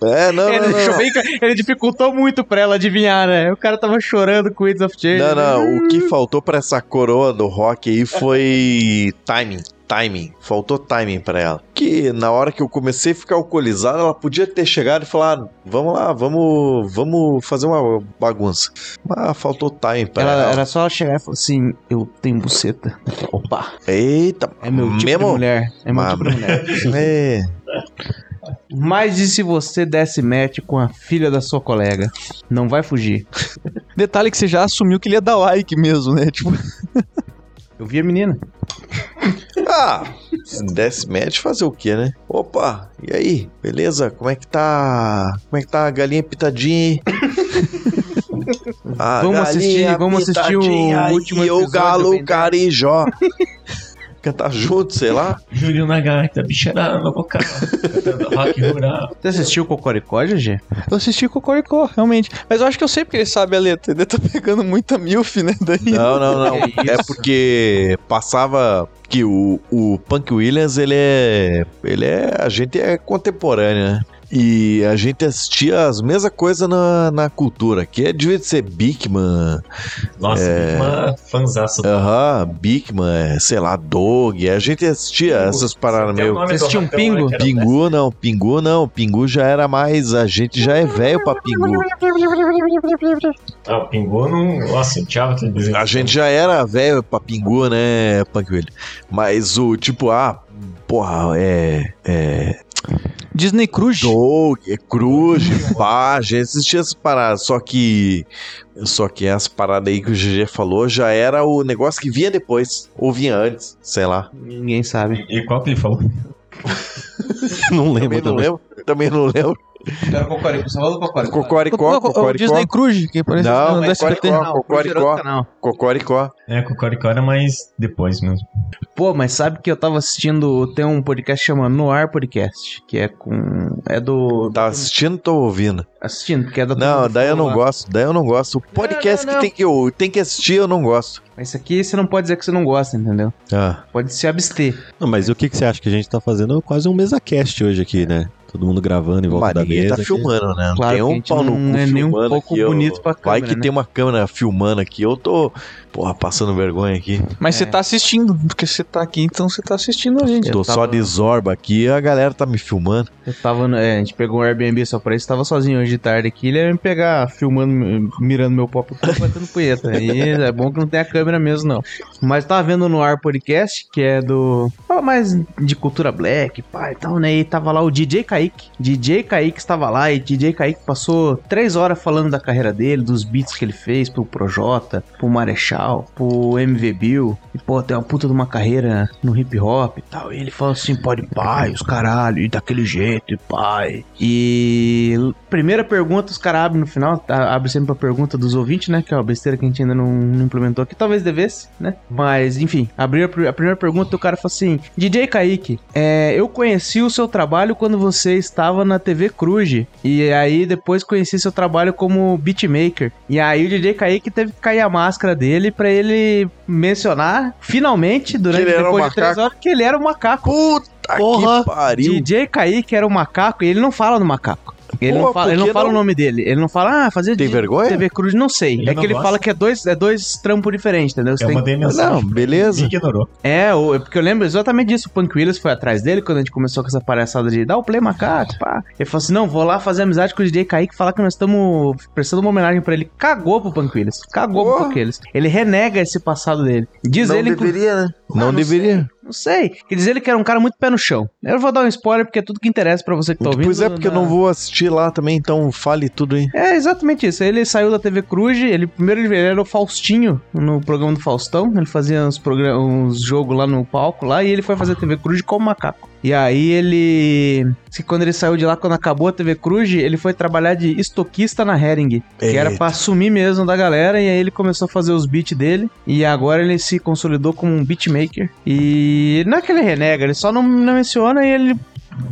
É, não, ele, não, não. bem ele dificultou muito pra ela adivinhar, né? O cara tava chorando com Winds of Change. Não, não. O que faltou pra essa coroa do rock aí foi timing. Timing. Faltou timing pra ela. Que na hora que eu comecei a ficar alcoolizado, ela podia ter chegado e falado: Vamos lá, vamos, vamos fazer uma bagunça. Mas faltou timing pra Ela, ela. era só ela chegar e falar assim: Eu tenho buceta. Opa, Eita, é meu tipo mesmo? de mulher. É meu tipo de mulher. É. Mas e se você desse match com a filha da sua colega? Não vai fugir. Detalhe que você já assumiu que ele ia dar like mesmo, né? Tipo, Eu vi a menina. Ah, se desse match, fazer o quê, né? Opa, e aí? Beleza? Como é que tá? Como é que tá a galinha pitadinha? Vamos assistir- vamos assistir o último E o episódio galo Ben 10. carijó. Cantar junto, sei lá. Júlio na gaita, no vocal, cantando rock rural. Você assistiu o Cocoricó, GG? eu assisti Cocoricó, realmente. Mas eu acho que eu sei porque ele sabe a letra. Ele tá pegando muita milf, né? Daí. Não, não, não. É isso? porque passava que o, o Punk Williams, ele é. Ele é. A gente é contemporâneo, né? E a gente assistia as mesmas coisas na, na cultura, que é, devia ser Bigman, Nossa, uma fanzaça. aham, Bigman, é, sei lá, Dog, a gente assistia essas paradas meio. assistiu um pingo? era Pingu não, Pingu não, Pingu já era mais, a gente já é velho pra Pingu. Ah, o Pingu não. Nossa, aquele desenho. A gente já era velho pra Pingu, né, Punk? Mas o tipo, ah, porra, é. É. Disney Cruise. Dog, é Cruz, pá, a gente assistia essas paradas. Só que. Só que essa parada aí que o GG falou já era o negócio que vinha depois. Ou vinha antes, sei lá. Ninguém sabe. E qual que ele falou? Não Também lembro não também. lembro. Também não lembro. Era o Cocoricó, você falou do Cocoricó. Cocoricó, Não, o Cocoricó. Disney Cruise, que parece Não, no é SBT. Cocoricó. Cocoricó. Cocoricó. É, com o Coricó era mais depois mesmo. Pô, mas sabe que eu tava assistindo. Tem um podcast chamado Noir Podcast, que é com. É do. Tá assistindo, tô ouvindo. Assistindo, que é da Não, daí eu não gosto, daí eu não gosto. O podcast não, não. que tem que, eu, tem que assistir, eu não gosto. Mas isso aqui você não pode dizer que você não gosta, entendeu? Ah, Pode se abster. Não, mas o que, que você acha que a gente tá fazendo? Quase um mesa cast hoje aqui, né? Todo mundo gravando em volta mas da ninguém mesa. tá filmando, né? Não Claro tem que a um gente pau no não é nem um filmando pouco aqui, eu- bonito pra Vai câmera, que né? tem uma câmera filmando aqui, eu tô, porra, passando vergonha aqui. Mas você É. tá assistindo, porque você tá aqui, então você tá assistindo a gente. Eu tô tava- só de zorba aqui e a galera tá me filmando. Eu tava. no- É, a gente pegou um Airbnb só pra isso, tava sozinho hoje de tarde aqui. Ele ia me pegar filmando, mirando meu pop e batendo punheta. E é bom que não tem a câmera mesmo, não. Mas tava vendo no Ar Podcast, que é do. Fala mais de cultura black, pá e tal, né? E tava lá o DJ Kaique. DJ Kaique estava lá e DJ Kaique passou três horas falando da carreira dele, dos beats que ele fez pro Projota, pro Marechal, pro MV Bill. E pô, tem uma puta de uma carreira no hip hop e tal. E ele fala assim: pode pai, os caralho, e daquele jeito, e pai. E primeira pergunta, os caras abrem no final, tá, abre sempre a pergunta dos ouvintes, né? Que é uma besteira que a gente ainda não, não implementou aqui, talvez devesse, né? Mas enfim, abriu a, a primeira pergunta, o cara falou assim: DJ Kaique, é, eu conheci o seu trabalho quando você estava na TV Cruz. E aí depois conheci seu trabalho como beatmaker. E aí o DJ Kaique teve que cair a máscara dele pra ele mencionar, finalmente, durante ele era um depois de três horas, que ele era um macaco. Puta Porra, que pariu. DJ Kaique era um macaco e ele não fala do macaco. Ele Pô, não fala, ele não que fala não? o nome dele. Ele não fala, ah, fazer Tem de- vergonha? TV Cruz, não sei. Ele é não que ele gosta? fala que é dois, é dois trampos diferentes, entendeu? Você Eu tem- mandei mensagem. Não, beleza. Me ignorou. É, é porque eu lembro exatamente disso. O Punk Williams foi atrás dele quando a gente começou com essa palhaçada de dar o play macaco, pá. Ele falou assim: não, vou lá fazer amizade com o DJ Kaique e falar que nós estamos prestando uma homenagem pra ele. Cagou pro Punk Williams. Cagou pro Porra. Punk Williams. Ele renega esse passado dele. Diz não ele, deveria, né? Não, não deveria. Não sei. Quer dizer ele que era um cara muito pé no chão. Eu vou dar um spoiler porque é tudo que interessa pra você que tá ouvindo. Pois é, porque eu na- não vou assistir lá também, então fale tudo aí. É exatamente isso. Ele saiu da TV Cruz, ele primeiro ele era o Faustinho no programa do Faustão, ele fazia uns, progra- uns jogos lá no palco lá e ele foi fazer TV Cruz como macaco. E aí ele. que Quando ele saiu de lá, quando acabou a TV Cruz, ele foi trabalhar de estoquista na Hering. Que era pra assumir mesmo da galera. E aí ele começou a fazer os beats dele. E agora ele se consolidou como um beatmaker. E não é que ele renega, ele só não, não menciona e ele.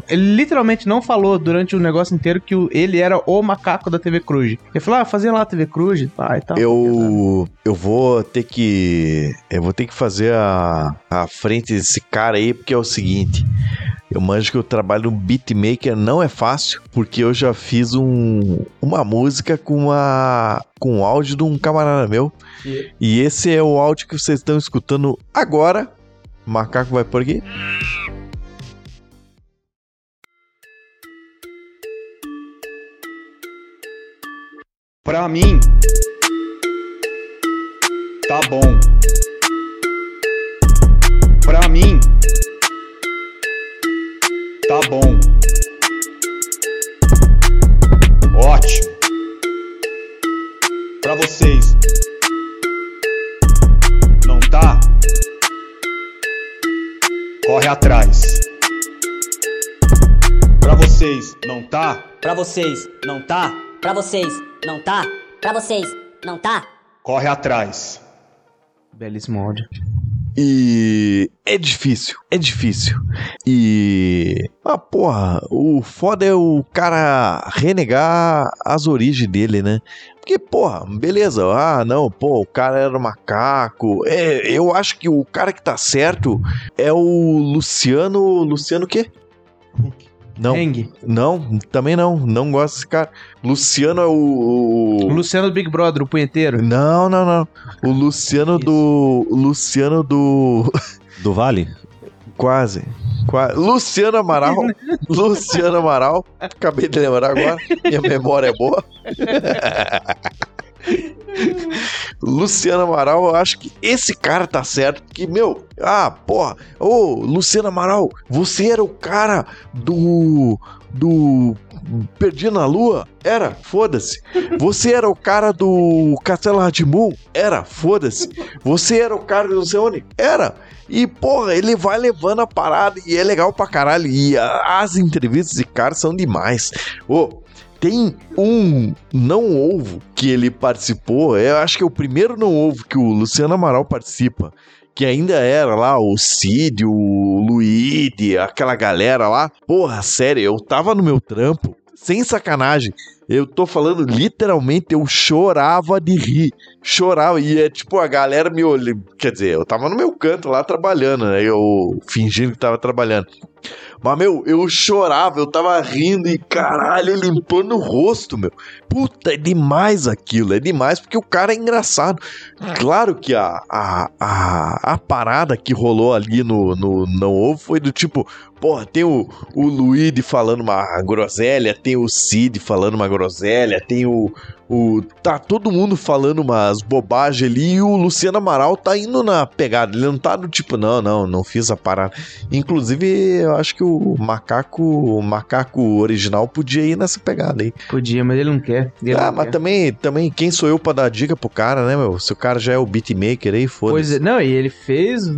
Ele literalmente não falou durante o negócio inteiro que o- ele era o macaco da TV Cruz. Ele falou, ah, fazia lá a TV Cruz, pá, e tal. Eu, eu vou ter que. Eu vou ter que fazer a, a frente desse cara aí, porque é o seguinte. Eu manjo que o trabalho no beatmaker não é fácil, porque eu já fiz um, uma música com uma com o áudio de um camarada meu. E esse é o áudio que vocês estão escutando agora. O macaco vai por aqui. Pra mim, tá bom. Pra mim, tá bom. Ótimo. Pra vocês, não tá? Corre atrás. Pra vocês, não tá? Pra vocês, não tá? Pra vocês, não tá? Pra vocês, não tá? Corre atrás. Belíssimo áudio. E é difícil, é difícil. E. Ah, porra, o foda é o cara renegar as origens dele, né? Porque, porra, beleza, ah, não, pô, o cara era macaco. É, eu acho que o cara que tá certo é o Luciano. Luciano o quê? Não, Heng. não, também não, não gosto desse cara. Luciano é o. O o- Luciano do Big Brother, o punheteiro. Não, não, não. O Luciano do. o Luciano do. Do Vale? Quase. Qua- Luciano Amaral. Luciano Amaral. Acabei de lembrar agora. Minha memória é boa. Luciano Amaral, eu acho que esse cara tá certo. Que, meu, ah, porra, ô, Luciano Amaral, você era o cara do. do. Perdi na Lua? Era, foda-se. Você era o cara do Castelo Ratimbum? Era, foda-se. Você era o cara do onde? Era. E, porra, ele vai levando a parada e é legal pra caralho. E as entrevistas de cara são demais. Ô, tem um não ovo que ele participou. Eu acho que é o primeiro não ovo que o Luciano Amaral participa. Que ainda era lá o Cid, o Luíde, aquela galera lá. Porra, sério, eu tava no meu trampo. Sem sacanagem. Eu tô falando literalmente, eu chorava de rir. Chorava. E é tipo, a galera me olhando. Quer dizer, eu tava no meu canto lá trabalhando, né? Eu fingindo que tava trabalhando. Mas, meu, eu chorava, eu tava rindo e caralho, limpando o rosto, meu. Puta, é demais aquilo, é demais porque o cara é engraçado. Claro que a, a, a, a parada que rolou ali no, no Não Ovo foi do tipo, porra, tem o, o Luíde falando uma groselha, tem o Cid falando uma groselha, tem o, o. Tá todo mundo falando umas bobagens ali e o Luciano Amaral tá indo na pegada. Ele não tá do tipo, não, não, não fiz a parada. Inclusive, eu acho que o macaco, o macaco original podia ir nessa pegada aí. Podia, mas ele não quer. Ele ah, não mas quer. também, também, quem sou eu pra dar dica pro cara, né, meu? Se o cara já é o beatmaker aí, Pois foda-se. é, não, e ele fez.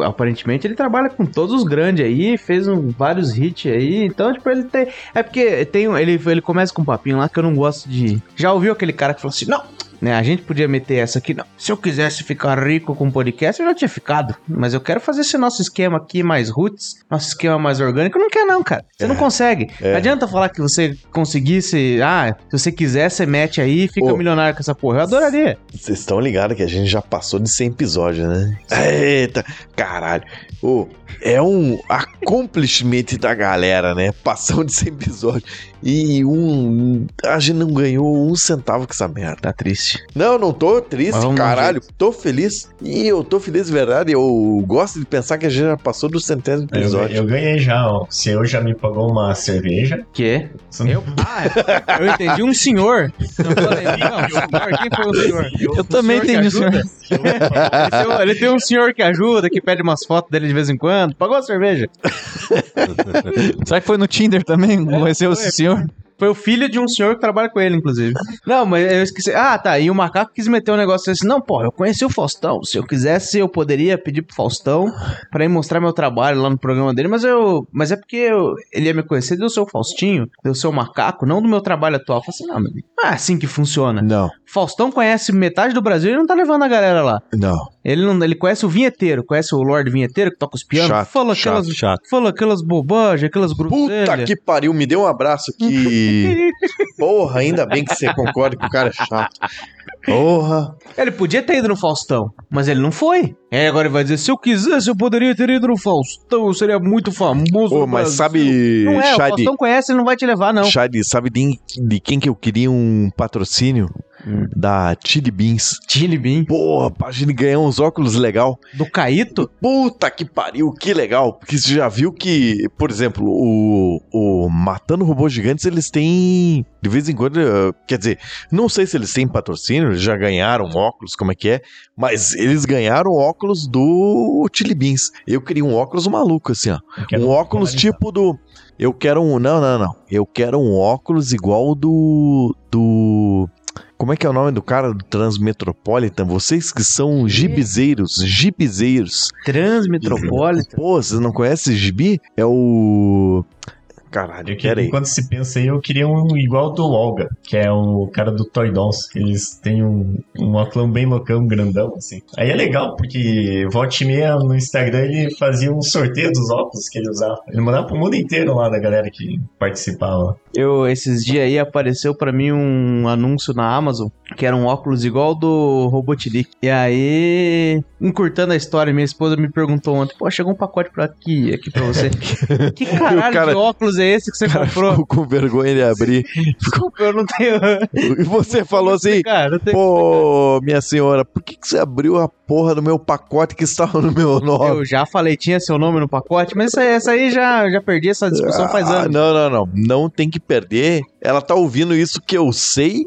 Aparentemente ele trabalha com todos os grandes aí, fez um- vários hits aí. Então, tipo, ele tem. É porque tem, ele, ele começa com um papinho lá que eu não gosto de. Já ouviu aquele cara que falou assim: não, né? A gente podia meter essa aqui, não. Se eu quisesse ficar rico com podcast, eu já tinha ficado. Mas eu quero fazer esse nosso esquema aqui mais roots, nosso esquema mais orgânico. Não quer, não, cara. Você não consegue. é. Não adianta falar que você conseguisse. Ah, se você quiser, você mete aí e fica Ô. milionário com essa porra. Eu adoraria. Vocês estão ligados que a gente já passou de 100 episódios, né? Eita, caralho. Ô, é um accomplishment da galera, né? Passamos de 100 episódios. E um. A gente não ganhou um centavo com essa merda. Tá triste. Não, não tô triste, vamos caralho. Tô feliz. E eu tô feliz de verdade. Eu gosto de pensar que a gente já passou do centésimo Eu, episódio. eu ganhei já, ó. Se eu já me pagou uma cerveja. Não- Eu? Ah, eu entendi um senhor. Eu falei, não, senhor, quem foi o senhor? Eu também senhor que entendi, senhor. ajuda? Ele tem, um, ele tem um senhor que ajuda, que pede umas fotos dele de vez em quando. Pagou a cerveja? Será que foi no Tinder também? Conheceu foi. esse senhor? doing? Foi o filho de um senhor que trabalha com ele, inclusive. Não, mas eu esqueci. Ah, tá. E o macaco quis meter um negócio assim. Não, pô, eu conheci o Faustão. Se eu quisesse, eu poderia pedir pro Faustão pra ir mostrar meu trabalho lá no programa dele. Mas eu. Mas é porque eu- ele ia me conhecer do seu Faustinho, do seu macaco, não do meu trabalho atual. Eu falei assim, não, meu amigo, não é assim que funciona. Não, Faustão conhece metade do Brasil e não tá levando a galera lá. não. Ele não, ele conhece o vinheteiro, conhece o Lord Vinheteiro que toca os pianos, Chato, fala chato, aquelas, chato. fala aquelas bobagens, aquelas Puta groselhas. que pariu, me deu um abraço aqui. Porra, ainda bem que você concorda que o cara é chato. Porra. Ele podia ter ido no Faustão, mas ele não foi. É, agora ele vai dizer, se eu quisesse, eu poderia ter ido no Faustão, eu seria muito famoso Pô, mas Brasil." sabe, Não é, o Faustão conhece, ele não vai te levar, não. Shadi, sabe de, de quem que eu queria um patrocínio? Hum. Da Chili Beans. Chili Bean. Porra, pra gente ganhar uns óculos legal. Do Caíto? Puta que pariu, que legal. Porque você já viu que, por exemplo, o, o Matando Robôs Gigantes, eles têm. De vez em quando. eh, Quer dizer, não sei se eles têm patrocínio, eles já ganharam óculos, como é que é. Mas eles ganharam óculos do Chili Beans. Eu queria um óculos maluco, assim, ó. Um óculos tipo do. Eu quero um. Não, não, não. Eu quero um óculos igual do. Do. Como é que é o nome do cara do Transmetropolitan? Vocês que são gibizeiros, gibizeiros. Transmetropolitan. Pô, vocês não conhecem gibi? É o. Caralho, enquanto se pensa aí, eu queria um igual do Olga, que é o cara do Toy Dolls. Eles têm um, um óculos bem loucão, grandão, assim. Aí é legal, porque volta e meia no Instagram ele fazia um sorteio dos óculos que ele usava. Ele mandava pro mundo inteiro lá da galera que participava. Eu, esses dias aí, apareceu pra mim um anúncio na Amazon, que era um óculos igual do Robotnik. E aí, encurtando a história, minha esposa me perguntou ontem, pô, chegou um pacote pra aqui, aqui pra você. que caralho cara- de óculos é esse que você comprou? Ficou com vergonha de abrir. Desculpa, eu não tenho... E você falou assim: Cara, tenho... Pô, minha senhora, por que, que você abriu a porra do meu pacote que estava no meu nome? Eu já falei, tinha seu nome no pacote, mas essa, essa aí já, já perdi essa discussão faz Ah, anos. não, não, não. Não tem que perder. Ela tá ouvindo isso que eu sei.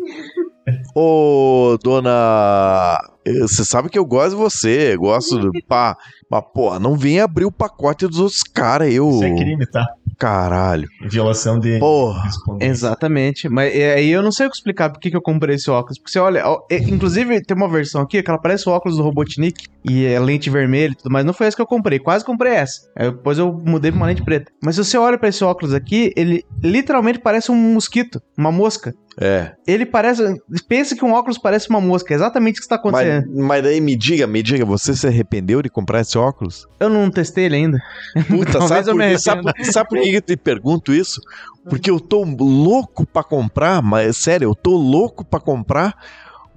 Ô, dona. Você sabe que eu gosto de você. Gosto do. Pá. Mas, porra, não vem abrir o pacote dos outros caras, eu. Isso é crime, tá? Caralho. Violação de Porra. Exatamente. Mas aí eu não sei o que explicar por que que eu comprei esse óculos. Porque você olha, ó, é, inclusive tem uma versão aqui que ela parece o óculos do Robotnik e é lente vermelha e tudo mais. Não foi essa que eu comprei, quase comprei essa. Aí depois eu mudei pra uma lente preta. Mas se você olha pra esse óculos aqui, ele literalmente parece um mosquito, uma mosca. É. Ele parece. Pensa que um óculos parece uma mosca. É exatamente isso que tá Mas, acontecendo. mas daí me diga, me diga, você se arrependeu de comprar esse óculos? Eu não testei ele ainda. Puta, sabe por, sabe, sabe por que eu te pergunto isso? Porque eu tô louco pra comprar, mas sério, eu tô louco pra comprar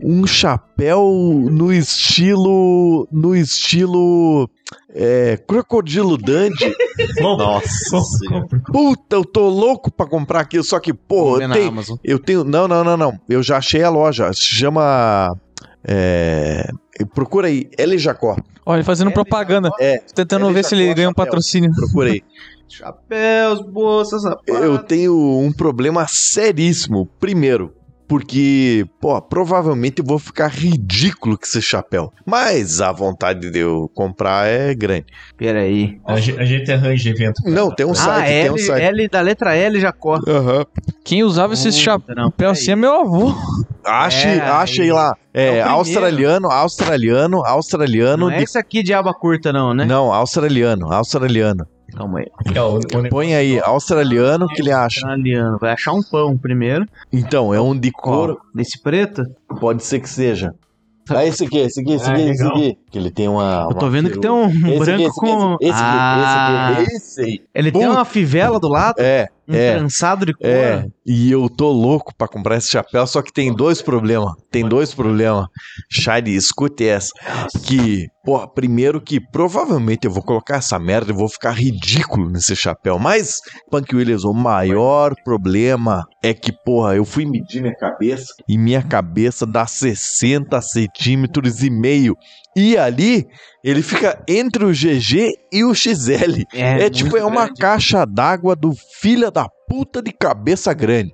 um chapéu no estilo. No estilo. É, Crocodilo Dandy. Nossa. Puta, eu tô louco pra comprar aquilo, só que, ver eu tenho, eu tenho. Não, não, não, não. Eu já achei a loja. Se chama. É, procura aí, L Jacó. Olha, fazendo propaganda. É, Tentando ele ver já se ele ganha um patrocínio. procura aí. Chapéus, bolsas, sapatos. Eu tenho um problema seríssimo. Primeiro, porque, pô, provavelmente eu vou ficar ridículo com esse chapéu. Mas a vontade de eu comprar é grande. Peraí. A, a gente arranja evento. Não, tem um Ah, site, tem L, um site. L da letra L, Jacó. Aham. Quem usava esse Puta, chapéu não, assim é meu avô. É, Ache, aí- achei lá. É É, australiano, australiano, australiano. Não é de- esse aqui de aba curta, não, né? Não, australiano, australiano. Calma aí. É, o- o Põe aí, australiano, que ele acha. Australiano. Vai achar um pão primeiro. Então, é um de couro. Desse preto? Pode ser que seja. Ah, esse aqui, esse aqui, esse Ah, aqui, esse aqui. Que ele tem uma. Eu tô uma vendo que tem um Esse aqui, branco esse aqui, com. Esse aqui, ah, esse aqui, esse aí. Ele tem uma fivela do lado, É, um é. trançado de couro. É, e eu tô louco pra comprar esse chapéu, só que tem dois problemas. Tem dois problemas. Shady, escute essa. Que, porra, primeiro que provavelmente eu vou colocar essa merda e vou ficar ridículo nesse chapéu. Mas, Punk Williams, o maior problema é que, porra, eu fui medir minha cabeça e minha cabeça dá 60 centímetros e meio. E ali, ele fica entre o GG e o XL. É, muito tipo, é uma grande. caixa d'água do filha da puta de cabeça grande.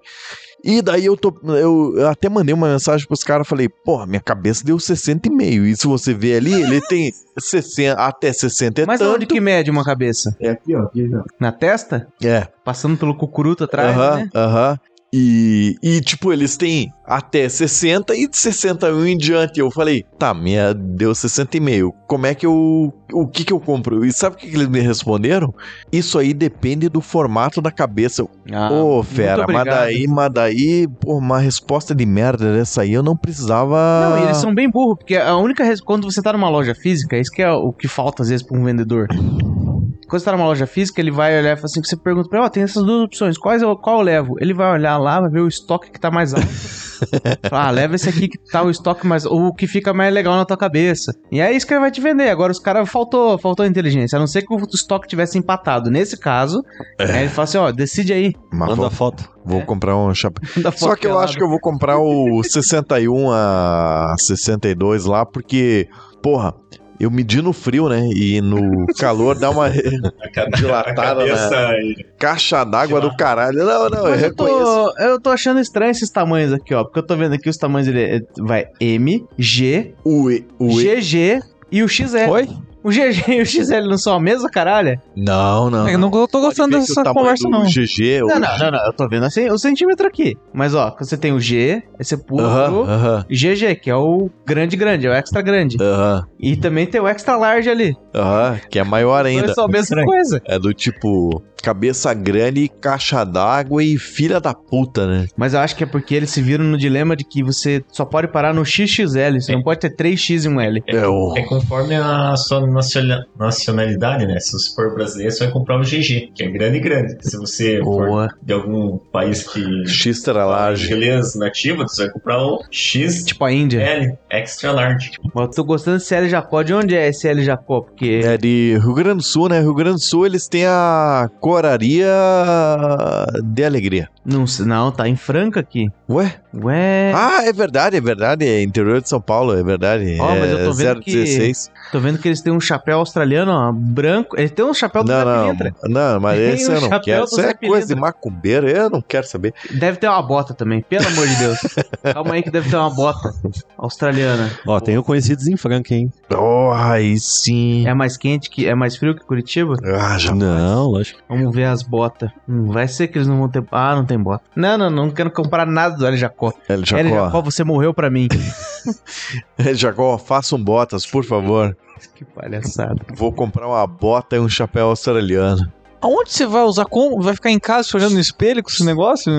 E daí eu tô. Eu, eu até mandei uma mensagem pros caras, falei, porra, minha cabeça deu 60,5. E se você ver ali, ele tem 60, até 60 é Mas tanto. onde que mede uma cabeça? É aqui, ó. Aqui, ó. Na testa? É. Passando pelo cucuruto atrás, Aham, né? aham. E, e, tipo, eles têm até 60 e de 61 em diante. Eu falei, tá, minha deu 60 e meio. Como é que eu. O que que eu compro? E sabe o que, que eles me responderam? Isso aí depende do formato da cabeça. Ah, Ô, muito fera, mas daí, mas daí, pô, uma resposta de merda dessa aí eu não precisava. Não, eles são bem burros, porque a única quando você tá numa loja física, isso que é o que falta às vezes pra um vendedor. Quando você tá numa loja física, ele vai olhar e fala assim, você pergunta pra ele, ó, tem essas duas opções, quais eu, qual eu levo? Ele vai olhar lá, vai ver o estoque que tá mais alto. Fala, ah, leva esse aqui que tá o estoque mais... o que fica mais legal na tua cabeça. E é isso que ele vai te vender. Agora os caras faltou, faltou inteligência, a não ser que o estoque tivesse empatado. Nesse caso, aí ele fala assim, ó, decide aí. Mas Manda vou, foto. vou comprar um chapéu. Só que eu acho que eu vou comprar o 61 a 62 lá, porque, porra, eu medi no frio, né? E no calor dá uma Dilatada, a cabeça caixa d'água do caralho. Não, não, eu Mas eu reconheço. tô, eu tô achando estranho esses tamanhos aqui, ó. Porque eu tô vendo aqui os tamanhos dele. é- Vai M, G, o E- GG e o XL. Oi? O GG e o XL não são a mesma, caralho? Não, não. É, eu não tô gostando dessa conversa, não. GG, o- Não, não, não, não. Eu tô vendo assim, o centímetro aqui. Mas, ó, você tem o G, esse puro, Aham, aham, GG, que é o grande grande, é o extra grande. aham, E também tem o extra large ali. aham, que é maior ainda. Então é só a mesma coisa. É do tipo cabeça grande, caixa d'água e filha da puta, né? Mas eu acho que é porque eles se viram no dilema de que você só pode parar no XXL. Você não pode ter 3X e um L. É o. é conforme a sua naciona- nacionalidade, né? Se você for brasileiro, você vai comprar o GG, que é grande e grande. Se você for Boa. de algum país que X fala large. inglês nativo, você vai comprar o XL, Tipo a Índia. extra large. Mas eu tô gostando desse L Jacó. De onde é esse L Jacó? Porque. É de Rio Grande do Sul, né? Rio Grande do Sul eles têm a coraria de alegria. Não, sei- não, tá em Franca aqui. Ué? Ué. Ah, é verdade, é verdade. É interior de São Paulo, é verdade. Ó, é mas eu tô vendo que- 016. Tô vendo que eles têm um chapéu australiano, ó, branco. Eles têm um chapéu do Não, Zé não, Pilintra. não, mas Tem esse o eu não quero. Isso é coisa de macumbeiro, eu não quero saber. Deve ter uma bota também, pelo amor de Deus. Calma aí que deve ter uma bota australiana. Ó, tenho conhecidos em Franca, hein? Oh, aí sim. É mais quente que é mais frio que Curitiba? Ah, já Não, lógico. Vamos ver as botas. Hum, vai ser que eles não vão ter. Ah, não tem bota. Não, não, não quero comprar nada do L Jacó. L Jacó, Jacó, você morreu pra mim. Ele Jacó, faça um botas, por favor. que palhaçada. Vou comprar uma bota e um chapéu australiano. Aonde você vai usar como? Vai ficar em casa olhando no espelho com esse negócio?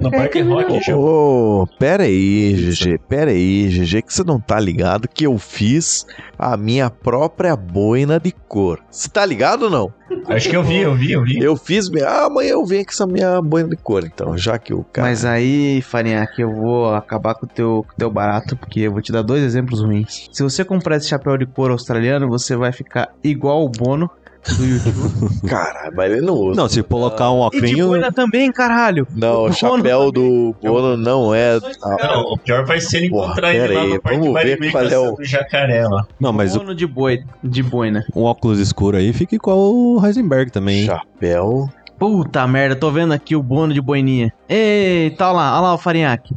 No Parque Rock, já. Ô, pera aí, GG, pera aí, GG, que você não tá ligado que eu fiz a minha própria boina de cor. Você tá ligado ou não? Acho que eu vi, eu vi, eu vi. Eu fiz, minha- ah, amanhã eu venho com essa minha boina de cor, então, já que o cara... Mas aí, Farinha, que eu vou acabar com o teu, com o teu barato, porque eu vou te dar dois exemplos ruins. Se você comprar esse chapéu de couro australiano, você vai ficar igual o Bono do YouTube. Caralho, mas ele não usa. Não, se colocar um e de também, caralho. Não, o Bono chapéu do Bono não é... Não, o pior vai ser ele Porra, encontrar ele lá aí, no Parque vamos ver Barigui qual é o- caçando jacaré lá. Não, mas o- Bono de boi, de boina. um óculos escuro aí fica igual o Heisenberg também, hein? Chapéu... Puta merda, tô vendo aqui o Bono de boininha. Eita, olha lá, olha lá o Farinhaque.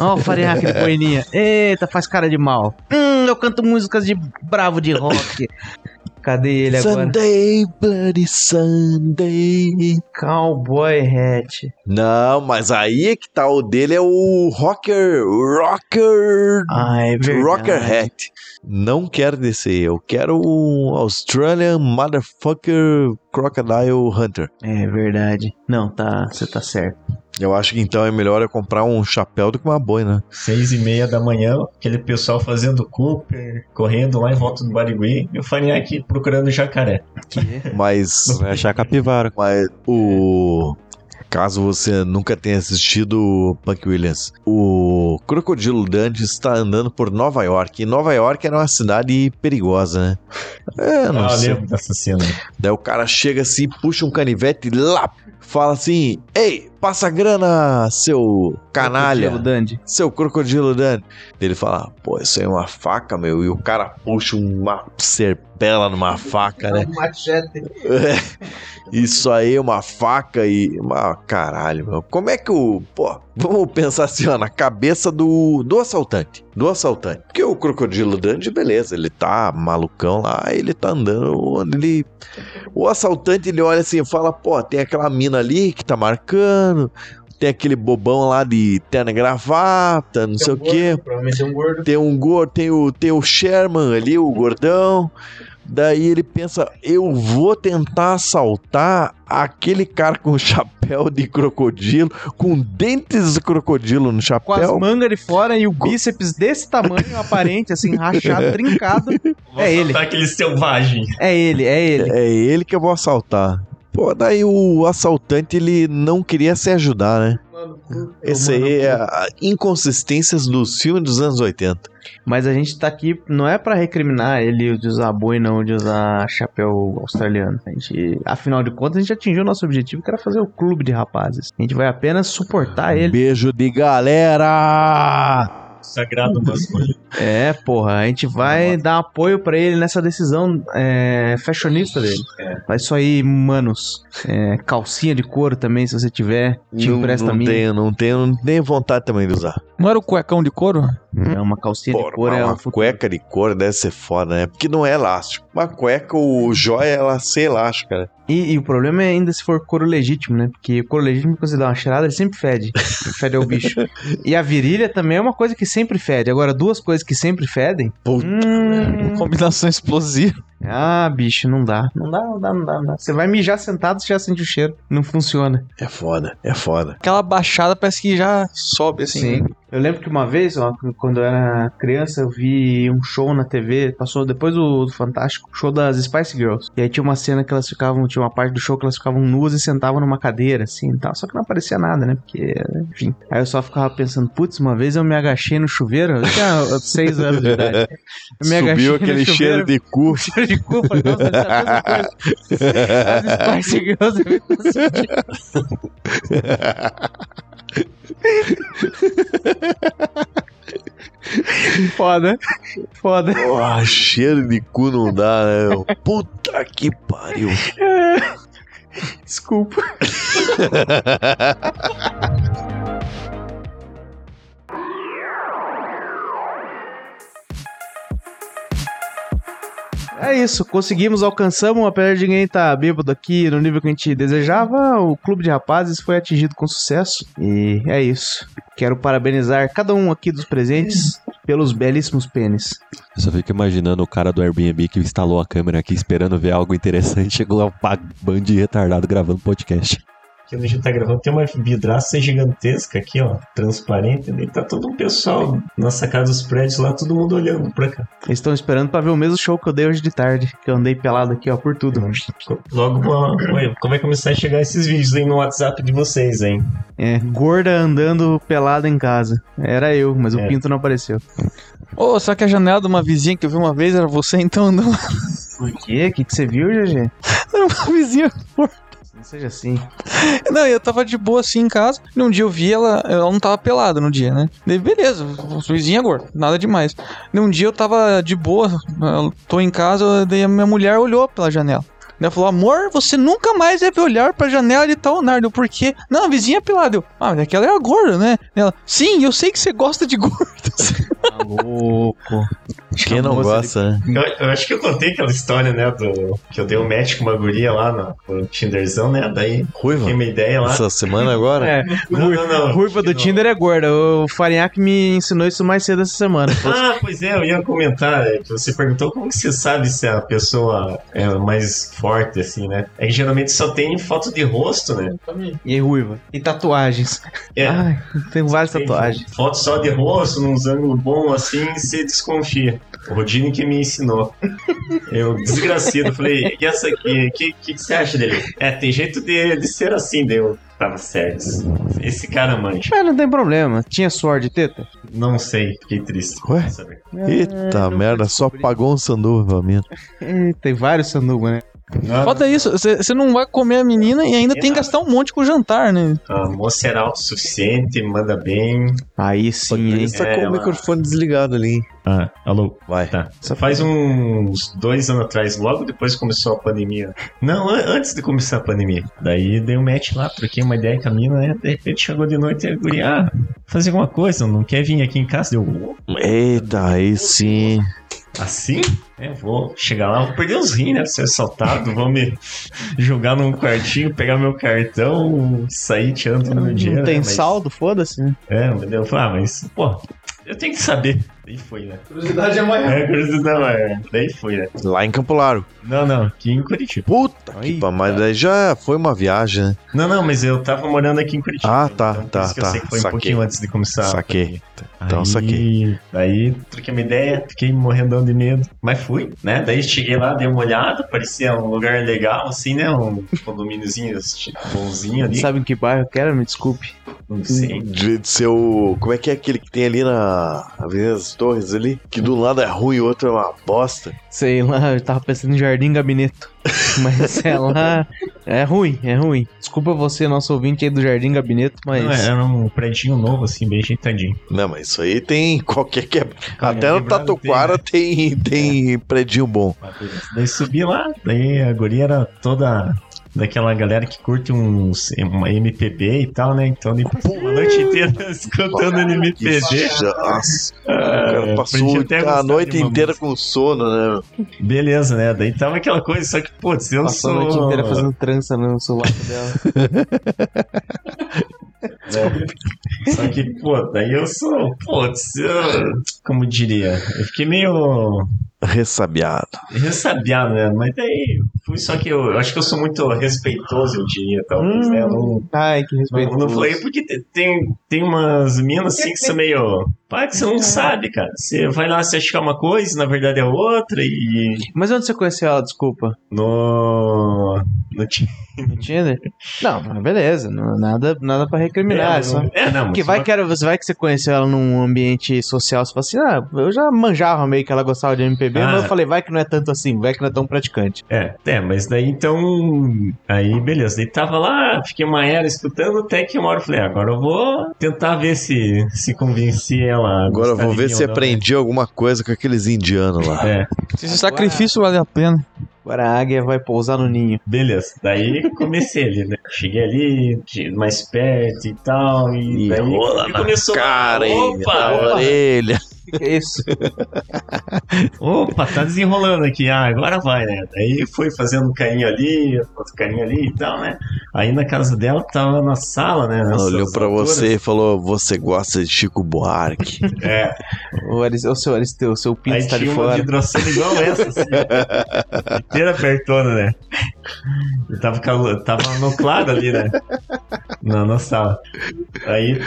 Olha o Farinhaque de boininha. Eita, faz cara de mal. Hum, eu canto músicas de bravo de rock. Cadê ele agora? Sunday, Bloody Sunday... Cowboy Hat. Não, mas aí é que tá, o dele é o Rocker... Rocker... Ah, é verdade. Rocker Hat. Não quero descer, eu quero um Australian Motherfucker Crocodile Hunter. É verdade. Não, tá, você tá certo. Eu acho que então é melhor eu comprar um chapéu do que uma boina. Seis e meia da manhã, aquele pessoal fazendo Cooper, correndo lá em volta do Barigui, e o Farinha aqui procurando jacaré. Mas, Vai achar capivara. mas o... Caso você nunca tenha assistido Punk Williams, o Crocodilo Dundee está andando por Nova York. E Nova York era uma cidade perigosa, né? É, não ah, sei. lembro dessa cena. Daí o cara chega assim, puxa um canivete e lá, fala assim: Ei, passa grana, seu canalha, Crocodilo Dandy. seu crocodilo dando. Ele fala: Pô, isso aí é uma faca, meu. E o cara puxa uma serpela numa faca, né? Machete. Isso aí é uma faca e. Uma, caralho, meu. Como é que o. Pô, vamos pensar assim, ó, na cabeça do, do assaltante. Do assaltante. Porque o crocodilo Dandy, beleza, ele tá malucão lá, ele tá andando onde ele. O assaltante ele olha assim e fala: pô, tem aquela mina ali que tá marcando. Tem aquele bobão lá de terno e gravata, não sei o quê. Provavelmente é um gordo. Tem um gordo, tem o, tem o Sherman ali, o gordão. Daí ele pensa, eu vou tentar assaltar aquele cara com chapéu de crocodilo, com dentes de crocodilo no Com as chapéu. mangas de fora e o bíceps desse tamanho, aparente, assim, rachado, trincado. É ele, Tá aquele selvagem. é ele, é ele. É ele que eu vou assaltar. Pô, daí o assaltante ele não queria se ajudar, né? Esse aí é a inconsistências dos filmes dos anos 80. Mas a gente tá aqui, não é pra recriminar ele de usar boi, não, de usar chapéu australiano. A gente, afinal de contas, a gente atingiu o nosso objetivo, que era fazer o clube de rapazes. A gente vai apenas suportar ele. Beijo de galera! Sagrado masculino. É, porra, a gente vai dar apoio pra ele nessa decisão é, fashionista dele. Vai isso aí, manos. É, calcinha de couro também, se você tiver, te não, empresta não minha. tenho, não tenho, não tenho vontade também de usar. Não era o cuecão de couro? É uma calcinha de Porra, couro, é uma um futuro. cueca de couro deve ser foda, né? Porque não é elástico. Uma cueca, o jóia, ela ser elástica, né? E, e o problema é ainda se for couro legítimo, né? Porque o couro legítimo, quando você dá uma cheirada, ele sempre fede. fede ao bicho. E a virilha também é uma coisa que sempre fede. Agora, duas coisas que sempre fedem. Puta Hum, Combinação explosiva. ah, bicho, não dá. Não dá, não dá, não dá, não dá. Você vai mijar sentado, você já sente o cheiro. Não funciona. É foda, é foda. Aquela baixada parece que já sobe assim. Eu lembro que uma vez, ó, quando eu era criança, eu vi um show na TV, passou depois do, do Fantástico, show das Spice Girls. E aí tinha uma cena que elas ficavam, tinha uma parte do show que elas ficavam nuas e sentavam numa cadeira, assim e tal. Só que não aparecia nada, né? Porque, enfim. Aí eu só ficava pensando, putz, uma vez eu me agachei no chuveiro, eu tinha seis anos de idade. Eu me agachei Subiu aquele chuveiro, cheiro de cu. cheiro de cu, falei, nossa, ser a mesma coisa. As Spice Girls. Foda. Foda. Porra, cheiro de cu não dá, né? Puta que pariu. Desculpa. É isso, conseguimos, alcançamos, apesar de ninguém estar bêbado aqui no nível que a gente desejava, o clube de rapazes foi atingido com sucesso. E é isso. Quero parabenizar cada um aqui dos presentes pelos belíssimos pênis. Eu só fico imaginando o cara do Airbnb que instalou a câmera aqui esperando ver algo interessante. Chegou lá um bando de retardado gravando podcast. Aqui onde a gente tá gravando tem uma vidraça gigantesca aqui, ó, transparente. E tá todo um pessoal na sacada dos prédios lá, todo mundo olhando pra cá. Eles estão esperando pra ver o mesmo show que eu dei hoje de tarde, que eu andei pelado aqui, ó, por tudo. Logo uma- Ué, como vai começar a chegar esses vídeos aí no WhatsApp de vocês, hein? É, gorda andando pelada em casa. Era eu, mas o É. pinto não apareceu. Ô, será que a janela de uma vizinha que eu vi uma vez era você então andando? Por quê? O que, que você viu, GG? Era uma vizinha. Não seja assim. Não, eu tava de boa assim em casa. Num dia eu vi ela, ela não tava pelada no dia, né? Beleza, vizinha gorda, nada demais. Num dia eu tava de boa, tô em casa, daí a minha mulher olhou pela janela. Ela falou, amor, você nunca mais deve olhar pra janela de tal Nardo, por quê? Não, a vizinha é pelada. Eu, ah, mas aquela era gorda, né? Ela, sim, eu sei que você gosta de gordas. Tá louco. Quem não gosta, né? Eu, eu acho que eu contei aquela história, né, do que eu dei um match com uma guria lá no, no Tinderzão, né? Daí Ruiva? fiquei uma ideia lá. Essa semana agora? É, Não, não, não. ruiva do Tinder é gorda. O Farinhaque me ensinou isso mais cedo essa semana. Ah, pois é, eu ia comentar é, que você perguntou como que você sabe se a pessoa é mais forte, assim, né? É que geralmente só tem foto de rosto, né? E ruiva. E tatuagens. É. Ai, tenho várias Tem tatuagens. Foto só de rosto, num ângulos bons assim, você desconfia. O Rodine que me ensinou. Eu, desgracido, falei, e essa aqui, o que, que, que você acha dele? É, tem jeito de, de ser assim, deu. Tava certo. Esse cara manja. Mas não tem problema. Tinha suor de teta? Não sei, fiquei triste. Ué? Saber? Eita merda, só pagou um sanduva mesmo. Tem vários sanduba, né? Foda isso, você não vai comer a menina e ainda tem que gastar um monte com o jantar, né? A moça era autossuficiente, manda bem. Aí sim, hein? Tá É, com o ela- microfone desligado ali. Ah, alô? Vai. Tá. Só faz uns dois anos atrás, logo depois que começou a pandemia. Não, an- antes de começar a pandemia. Daí dei um match lá, troquei uma ideia com a mina, né? De repente chegou de noite e a guria, ah, fazer alguma coisa, não quer vir aqui em casa? Deu, Eita, aí sim. Assim? É, vou chegar lá, vou perder os rins, né? Ser assaltado, vou me jogar num quartinho, pegar meu cartão, sair tirando meu dinheiro. Não tem né? Mas- saldo, foda-se, né? É, mas eu falei, ah, mas, pô, eu tenho que saber. Daí foi, né? Curiosidade é maior. É, curiosidade, é. Daí foi, né? Lá em Campo Largo. Não, não, aqui em Curitiba. Puta que pariu, mas daí já foi uma viagem, né? Não, não, mas eu tava morando aqui em Curitiba. Ah, tá, então por tá, que eu tá, sei que foi um saquei. pouquinho antes de começar. Saquei. Então aí, saquei. Daí troquei uma ideia, fiquei morrendo de medo. Mas fui, né? Daí cheguei lá, dei uma olhada, parecia um lugar legal, assim, né? Um condomíniozinho tipo, bonzinho ali. Sabe em que bairro que era? Me desculpe. Não sei. De, de ser o. Como é que é aquele que tem ali na Avenida Torres ali? Que de um lado é ruim e o outro é uma bosta. Sei lá, eu tava pensando em Jardim Gabineto. Mas sei lá. É ruim, é ruim. Desculpa você, nosso ouvinte aí do Jardim Gabineto, mas. Não, era um prédio novo, assim, bem ajeitadinho. Não, mas isso aí tem qualquer que. Até no Tatuquara tem, tem predinho bom. Daí subi lá, daí a guria era toda daquela galera que curte uns uma MPB e tal, né? Então ele passou uma noite inteira escutando MPB. Nossa, o Ah, cara passou a a noite inteira com sono, né? Beleza, né? Daí tava aquela coisa, só que, putz, eu Passou a sou... noite inteira fazendo trança no celular dela. Só que, pô, daí eu sou, putz, eu, como diria, eu fiquei meio Ressabiado. ressabiado, né? Mas daí fui, só que eu, eu acho que eu sou muito respeitoso, eu diria, talvez, né? Eu não, Ai, que não, respeito. não falei porque te- tem, tem umas minas assim que são meio. Pai, que você não sabe, cara. Você vai lá, você acha que é uma coisa, na verdade é outra, e. Mas onde você conheceu ela, desculpa? No. No ti- No Tinder? Não, mas beleza. não- nada, nada pra recriminar. é, só... não- é, não, Porque mas vai que, era, você vai que você conheceu ela num ambiente social, você fala assim, ah, eu já manjava meio que ela gostava de MPB, Ah. mas eu falei, vai que não é tanto assim, vai que não é tão praticante. É, é, mas daí então. Aí, beleza. Daí tava lá, fiquei uma era escutando, até que uma hora eu falei, ah, agora eu vou tentar ver se, se convenci ela. Agora eu vou ver se né? aprendi alguma coisa com aqueles indianos lá. É, Se esse sacrifício vale a pena. Agora a águia vai pousar no ninho. beleza. Daí comecei ali, né? Cheguei ali, mais perto e tal. E, E daí rola na começou. Cara, hein, opa, na opa, orelha. Que, é isso? opa, tá desenrolando aqui. Ah, agora vai, né? Daí foi fazendo um carinho ali, outro carinho ali e tal, né? Aí na casa dela, tava na sala, né? Ela olhou pra alturas. você e falou: Você gosta de Chico Buarque? É. o, Aris, seu Aristeu, o seu pinto Aí está de tinha uma fora. vidraceira igual essa, assim, inteira abertona, né? Eu tava, calo- tava no claro ali, né? Na, na sala. Aí,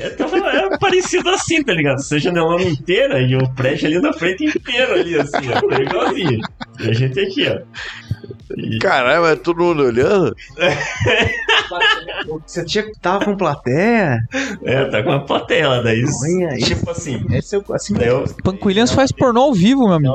é, tava é parecido assim, tá ligado? Essa janelona inteira e o prédio ali na frente inteiro ali, assim, ó. Tá igualzinho. E a gente aqui, ó. E- Caralho, mas todo mundo olhando? Você tinha que tava com plateia? é, tá com uma plateia lá, daí. Olha. Tipo assim. Esse é o- assim Daí eu, Punk Williams faz pornô ao vivo, meu amigo.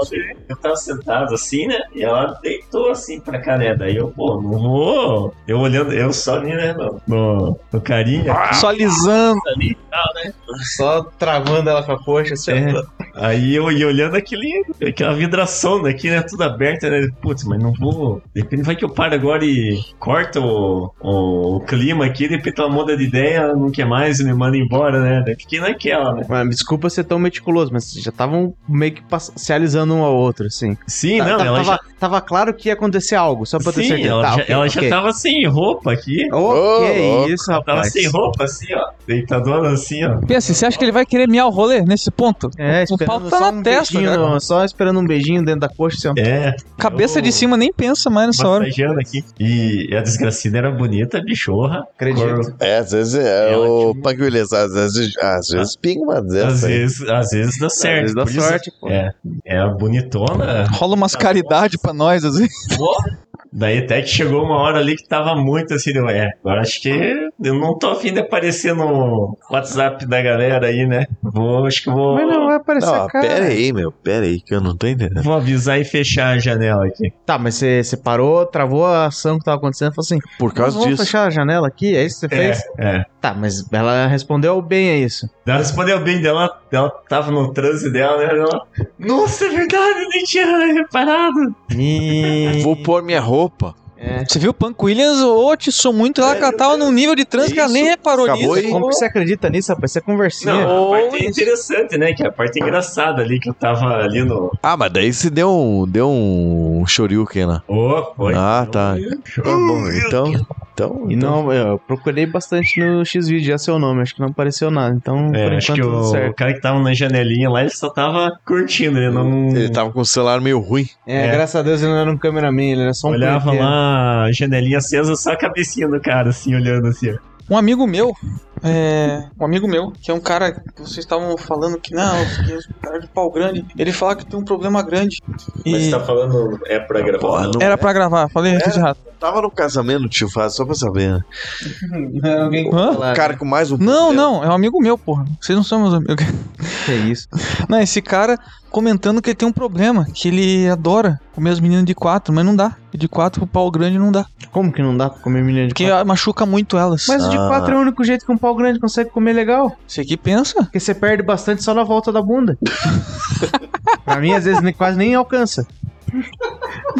Eu tava sentado assim, né? E ela deitou assim pra cá, né? Daí eu, pô, não vou. Eu olhando, eu só ali, né? No, no, no carinho aqui, Só alisando. ali e tal, né? Só travando ela com a coxa, assim. É. Aí eu ia olhando aquele, aquela vidração daqui, né? Tudo aberta, né? Putz, mas não vou. De repente vai que eu paro agora e corta o, o, clima aqui, de repente ela muda de ideia, não quer mais e me manda embora, né? Daí fiquei naquela, né? Mas, desculpa ser tão meticuloso, mas já estavam meio que se alisando um ao outro, assim. Sim, Tá- não, tá- ela tava, já. tava claro que ia acontecer algo, só pra ter certeza. ela, Tá, já, ok, ela ok. já tava sem roupa aqui. Ô, Ô, que louco. isso, Ela tava rapaz. sem roupa, assim, ó. Deitadona assim, ó. Pensa, você acha que ele vai querer miar o rolê nesse ponto? É, o pau tá só na um testa, beijinho, no- só esperando um beijinho dentro da coxa, assim, ó. É. Cabeça Eu- de cima nem pensa mais nessa hora. Aqui. E a desgracida era bonita, bichorra. Acredito. Cor- É, às vezes é Ela o Williams, às vezes, às vezes pinga uma Às vezes, às vezes dá certo. vezes dá sorte, pô. É, é a bonitona. Rola umas caridade pra nós, às vezes. Daí até que chegou uma hora ali que tava muito assim, deu, é, agora acho que eu não tô afim de aparecer no WhatsApp da galera aí, né? Vou, acho que vou, Mas não vai aparecer Não, cara. pera aí, meu, pera aí, que eu não tô entendendo. vou avisar e fechar a janela aqui. Tá, mas você, você parou, travou a ação que tava acontecendo e falou assim: Por causa vamos disso. fechar a janela aqui? É isso que você É, fez? é. Tá, mas ela respondeu bem a isso. Ela respondeu bem dela, ela tava no transe dela, né? Ela, Nossa, é verdade, eu nem tinha reparado. E... Vou pôr minha roupa. Você viu o Punk Williams, ô, te sou muito, ela tava num nível de trans que ela nem reparou Acabou nisso. aí. Como que você acredita nisso, rapaz? Isso é conversinha. Não, a parte interessante, né? Que é a parte engraçada ali, que eu tava ali no... Ah, mas daí você deu um, deu um shoryuken lá. Ô, foi. Ah, tá. Ah, bom, então... Então, E não, eu procurei bastante no X-Video, já seu nome, acho que não apareceu nada. Então, É, por acho enquanto, que tudo o, certo. cara que tava na janelinha lá, ele só tava curtindo, ele não... Ele tava com o celular meio ruim. É, É. graças a Deus ele não era um cameraman, ele era só um Olhava lá, janelinha acesa, só a cabecinha do cara, assim, olhando assim, ó. Um amigo meu, é, um amigo meu, que é um cara que vocês estavam falando que não, que esse cara de pau grande, ele fala que tem um problema grande. E Mas você tá falando, é pra gravar? Porra, não? era pra gravar, falei tudo errado. Tava no casamento, tio Fábio, só pra saber. né? Alguém Hã? falar, cara com mais um Não, problema. não, é um amigo meu, porra. Vocês não são meus amigos. Que é isso? Não, esse cara comentando que ele tem um problema, que ele adora comer as meninas de quatro, mas não dá. De quatro pro pau grande não dá. Como que não dá pra comer menina de Porque quatro? machuca muito elas. Mas o de Ah. quatro é o único jeito que um pau grande consegue comer legal. Você que pensa? Porque você perde bastante só na volta da bunda. pra mim, às vezes, quase nem alcança.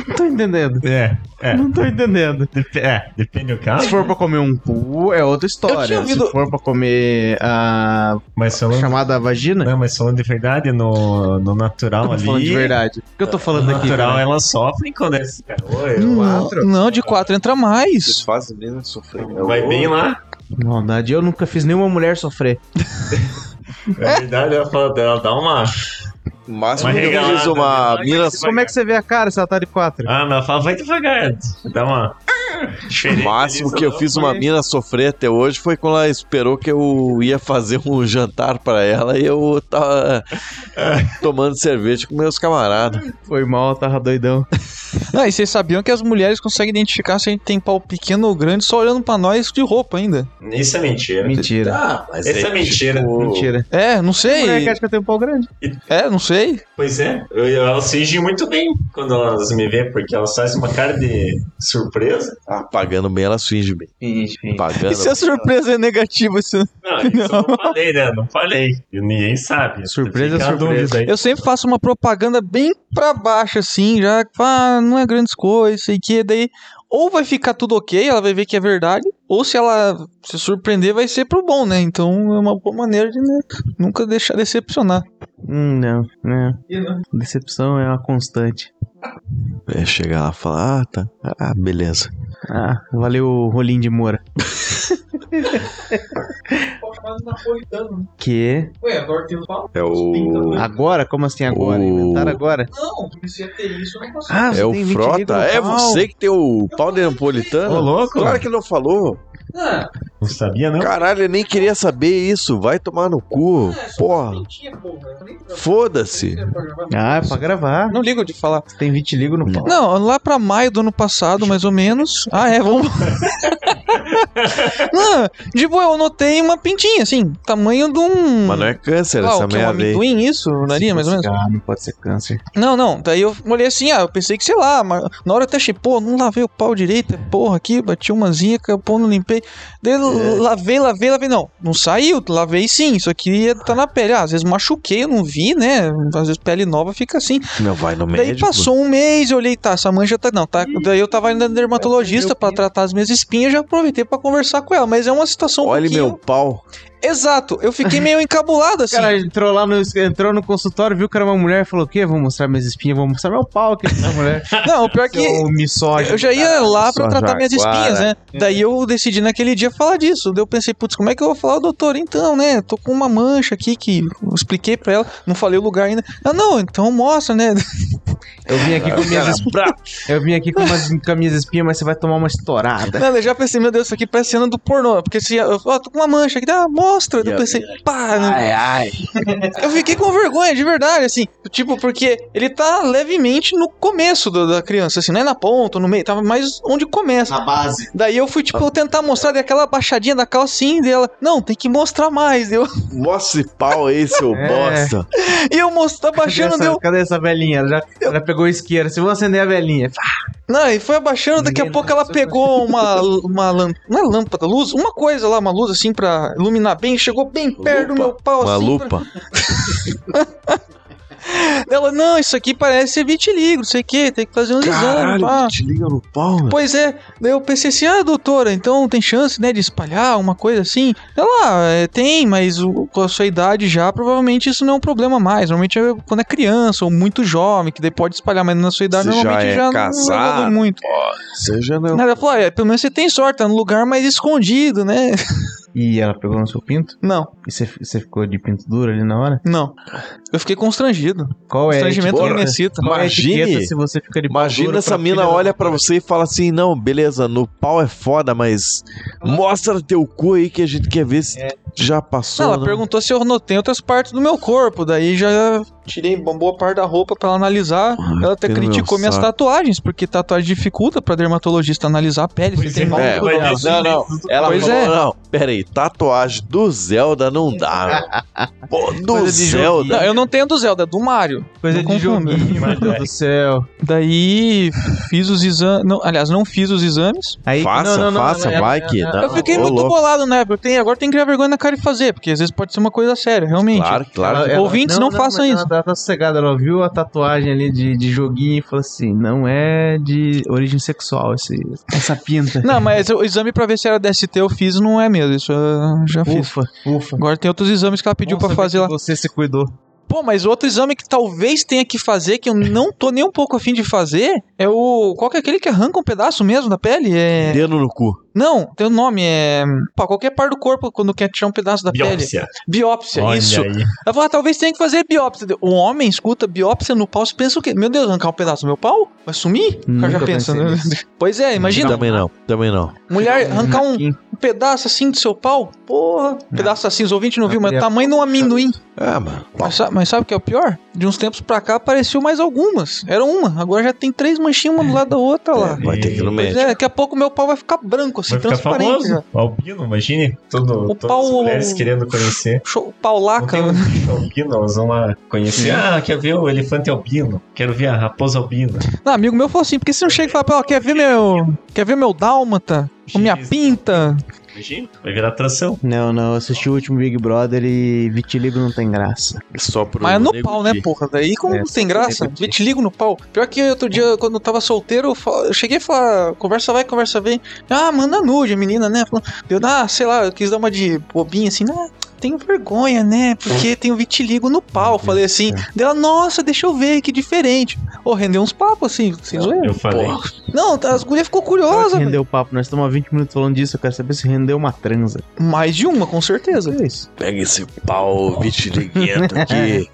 Não tô entendendo. É, é. Não tô entendendo. Dep- é, depende do caso. Se for pra comer um cu, é outra história. Eu tinha ouvido- Se for pra comer a Mas falando, chamada vagina, não, mas falando de verdade, no, no natural eu tô ali... falando de verdade. O que eu tô falando No aqui? natural, cara? elas sofrem quando é esse cara. Oi, Não, não, de quatro entra Vocês mais. fazem mesmo sofrer. Vai bem lá. Maldade, eu nunca fiz nenhuma mulher sofrer. Na verdade, ela fala dela, dá uma. O máximo Uma que eu regalada, fiz uma né? mina. Como é que você vê a cara se ela tá de quatro? Ah, mas ela fala, vai devagar. Dá uma. O máximo que eu fiz dá uma mina sofrer até hoje foi quando ela esperou que eu ia fazer um jantar pra ela e eu tava tomando cerveja com meus camaradas. Foi mal, tava doidão. Não, e vocês sabiam que as mulheres conseguem identificar se a gente tem pau pequeno ou grande só olhando pra nós de roupa ainda. Isso é mentira. Mentira. Ah, mas Essa é mentira. Mentira. É, não Mulher sei. que acha que eu tenho pau grande. É, não sei. Pois é, eu, elas fingem muito bem quando elas me veem, porque elas fazem uma cara de surpresa. Ah, pagando bem, ela finge bem. Pagando. E se a surpresa é negativa? Isso... Não, isso eu não falei, né? Não falei. Ninguém sabe. Surpresa, a surpresa. Eu sempre faço uma propaganda bem pra baixo, assim, já que ah, não é grandes coisas, sei que, daí ou vai ficar tudo ok, ela vai ver que é verdade, ou se ela se surpreender, vai ser pro bom, né? Então é uma boa maneira de né, nunca deixar decepcionar. Hum, não, não. Decepção é uma constante. É, chegar lá e falar, ah, tá. Ah, beleza. Ah, valeu o rolinho de Moura. Que? Ué, agora tem pau? É o. Agora? Como assim agora? O- Inventaram agora? Não, comecei a ter isso ano passado. Ah, É o tem 20 Frota? É você que tem o pau de napolitano? Ô, louco. Claro que não falou. Ah, Não sabia, não? Caralho, eu nem queria saber isso. Vai tomar no cu. Porra. Foda-se. Ah, é pra gravar. Não ligo de falar. Tem 20 ligo no pau. Não, lá pra maio do ano passado, mais ou menos. Ah, é, vamos. não, de boa, eu notei uma pintinha, assim, tamanho de um. Mas não é câncer Ah, essa que é um merda aí. amendoim, isso? Daria, mais ou menos? Ah, não pode ser câncer. Não, não. Daí eu olhei assim, ah, eu pensei que, sei lá, mas na hora eu até achei, pô, não lavei o pau direito, porra, aqui, bati uma zica, pô, não limpei. Daí É. lavei, lavei, lavei. Não, não saiu, lavei sim, isso aqui tá na pele. Ah, às vezes machuquei, eu não vi, né? Às vezes pele nova fica assim. Não vai no Daí médico. passou um mês, eu olhei, tá, essa mancha tá. Não, tá. Daí eu tava indo na dermatologista pra tratar as minhas espinhas, já aproveitei pra conversar com ela. Mas é uma situação um Olha pouquinho... meu pau. Exato, eu fiquei meio encabulado O assim. cara entrou lá no, entrou no consultório, viu que era uma mulher, falou: o quê? Vou mostrar minhas espinhas, vou mostrar meu pau aqui pra mulher. Não, o pior que. Misógino. Eu já ia lá pra tratar minhas espinhas, né? Daí eu decidi naquele dia falar disso. Daí eu pensei, putz, como é que eu vou falar, doutor? Então, né? Tô com uma mancha aqui que eu expliquei pra ela, não falei o lugar ainda. Ah, não, então mostra, né? Eu vim aqui com minhas espinhas. Eu vim aqui com, umas, com as minhas espinhas, mas você vai tomar uma estourada. Não, eu já pensei, meu Deus, isso aqui parece cena do pornô. Porque se eu ó, tô com uma mancha aqui, ah, mostra. Daí eu pensei, pá, né? Ai, ai. Eu fiquei com vergonha, de verdade, assim. Tipo, porque ele tá levemente no começo do- da criança, assim, não é na ponta, no meio, tava mais onde começa. Na base. Daí eu fui, tipo, tentar mostrar daquela baixadinha da calcinha dela. Não, tem que mostrar mais. Eu, Mostra esse pau aí, seu É. bosta. e eu mostrei, Cadê abaixando, essa, deu. cadê essa velhinha? Ela já ela pegou isqueira. Se eu vou acender a velhinha. Não, e foi abaixando, daqui a pouco ela pegou uma, uma lâmpada, não é lâmpada, luz, uma coisa lá, uma luz assim pra iluminar bem, chegou bem perto do meu pau Uma assim. lupa. pra- Ela, não, isso aqui parece ser vitiligo, não sei o que, tem que fazer uns exames. Caralho, te liga no pau. Pois é, daí eu pensei assim, ah, doutora, então tem chance, né, de espalhar uma coisa assim? Ela, ah, é, tem, mas o- com a sua idade já, provavelmente isso não é um problema mais. Normalmente é quando é criança ou muito jovem, que daí pode espalhar, mas na sua idade Você já normalmente é já, não casado? evolui muito. Seja não. Ela falou, ah, é, pelo menos você tem sorte, tá no lugar mais escondido, né? E ela pegou no seu pinto? Não, E você, você ficou de pinto duro ali na hora? não. Eu fiquei constrangido. Qual é? Constrangimento que me excita. é se você fica de Imagina duro essa mina olha pra você e fala assim: não, beleza, no pau é foda, mas mostra teu cu aí que a gente quer ver se já passou. Não, ela né? perguntou se eu notei outras partes do meu corpo. Daí já tirei uma boa parte da roupa pra ela analisar. ela até criticou minhas saco. tatuagens, porque tatuagem dificulta pra dermatologista analisar a pele. Pois tem é, mal É, corpo dela. não, não. Ela Pois falou, é. não, pera aí, tatuagem do Zelda não dá. meu. Pô, do Coisa Zelda. Não, eu não tenho do Zelda, é do Mario. Coisa Não de joguinho, meu Deus do céu. Daí fiz os exames. Não, aliás, não fiz os exames. Aí, Faça, faça, é- vai é- que. não, eu fiquei ô, muito louco. bolado, né? Eu tenho, agora tem que criar vergonha na cara e fazer, porque às vezes pode ser uma coisa séria, realmente. Claro, claro. Ela- ela- Ouvintes, não façam isso. Ela tá sossegada, ela viu a tatuagem ali de, de joguinho e falou assim: não é de origem sexual esse, essa pinta. Não, mas o exame pra ver se era DST eu fiz não é mesmo. Isso eu já fiz. Ufa, ufa. Agora tem outros exames que ela pediu saber fazer lá. Você se cuidou. Pô, mas outro exame que talvez tenha que fazer, que eu não tô nem um pouco afim de fazer, é o. Qual que é aquele que arranca um pedaço mesmo da pele? É. Dedo no cu. Não, tem o nome, é. Pá, qualquer parte do corpo quando quer tirar um pedaço da pele. Biópsia. Biópsia, isso. aí. Ela falou, ah, talvez tenha que fazer biópsia. O homem escuta biópsia no pau, você pensa o quê? Meu Deus, arrancar um pedaço do meu pau? Vai sumir? O cara já Nunca pensa, né? Pois é, imagina. Também não, também não. Mulher arrancar um, um pedaço assim do seu pau? Porra, pedaço assim, os ouvintes não viu, mas tamanho de um amendoim. É, mano. Mas, mas sabe o que é o pior? De uns tempos pra cá apareceu mais algumas. Era uma, agora já tem três manchinhas uma do lado da outra lá. Vai ter que ir no médico. é, daqui a pouco meu pau vai ficar branco, assim, Vai ficar transparente. famoso. Albino, imagine. Todo, O pau- as mulheres querendo conhecer. Show, pau laca. tem um albino, elas vão lá conhecer. Ah, quer ver o elefante albino? Quero ver a raposa albina. Não, amigo meu falou assim, por que você não chega e fala, ó, quer ver meu. Quer ver meu dálmata? Ou minha X. pinta? Imagina, vai virar atração. Não, não, eu assisti o último Big Brother e vitiligo não tem graça. Só pro Mas é no pau, né, porra? Daí como É, não tem graça? Vitiligo no pau. Pior que outro dia, quando eu tava solteiro, eu, cheguei a falar, conversa vai, conversa vem. Ah, manda nude, a menina, né? Falando, eu, ah, sei lá, eu quis dar uma de bobinha assim, ah, tenho vergonha, né? Porque tenho vitiligo no pau. Falei assim, dela, nossa, deixa eu ver, que diferente. Ô, rendeu uns papos assim, sem zoeira. Eu falei. Não, as gurias ficou curiosa. rendeu o papo, nós estamos há 20 minutos falando disso, eu quero saber se rendeu uma transa. Mais de uma, com certeza. É isso. Pega esse pau vitiliguento aqui.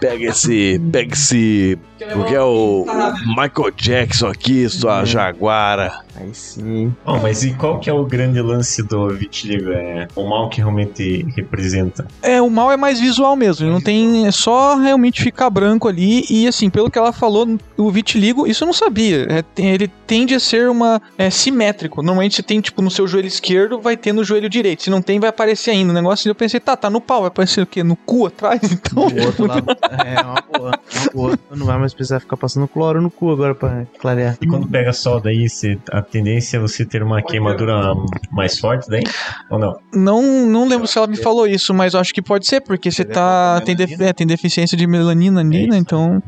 Pega esse. Pega esse. O que é o Michael Jackson aqui, sua jaguara. Aí sim. Bom, mas e qual que é o grande lance do vitiligo? É o mal que realmente representa? É, o mal é mais visual mesmo. Não tem. É só realmente ficar branco ali. E assim, pelo que ela falou, o vitiligo, isso eu não sabia. É, ele tende a ser uma. É simétrico. Normalmente você tem, tipo, no seu joelho esquerdo, vai ter no joelho direito. Se não tem, vai aparecer ainda. O negócio eu pensei, tá, tá no pau, vai aparecer o quê? No cu atrás? Então. O outro lado é uma boa. Uma boa. Não vai mais precisar ficar passando cloro no cu agora pra clarear. E quando pega sol daí, você- a tendência é você ter uma queimadura mais forte daí? Ou não? Não, não lembro se ela me falou isso, mas eu acho que pode ser, porque você tá. Tem, def- é, tem deficiência de melanina ali, né? Então.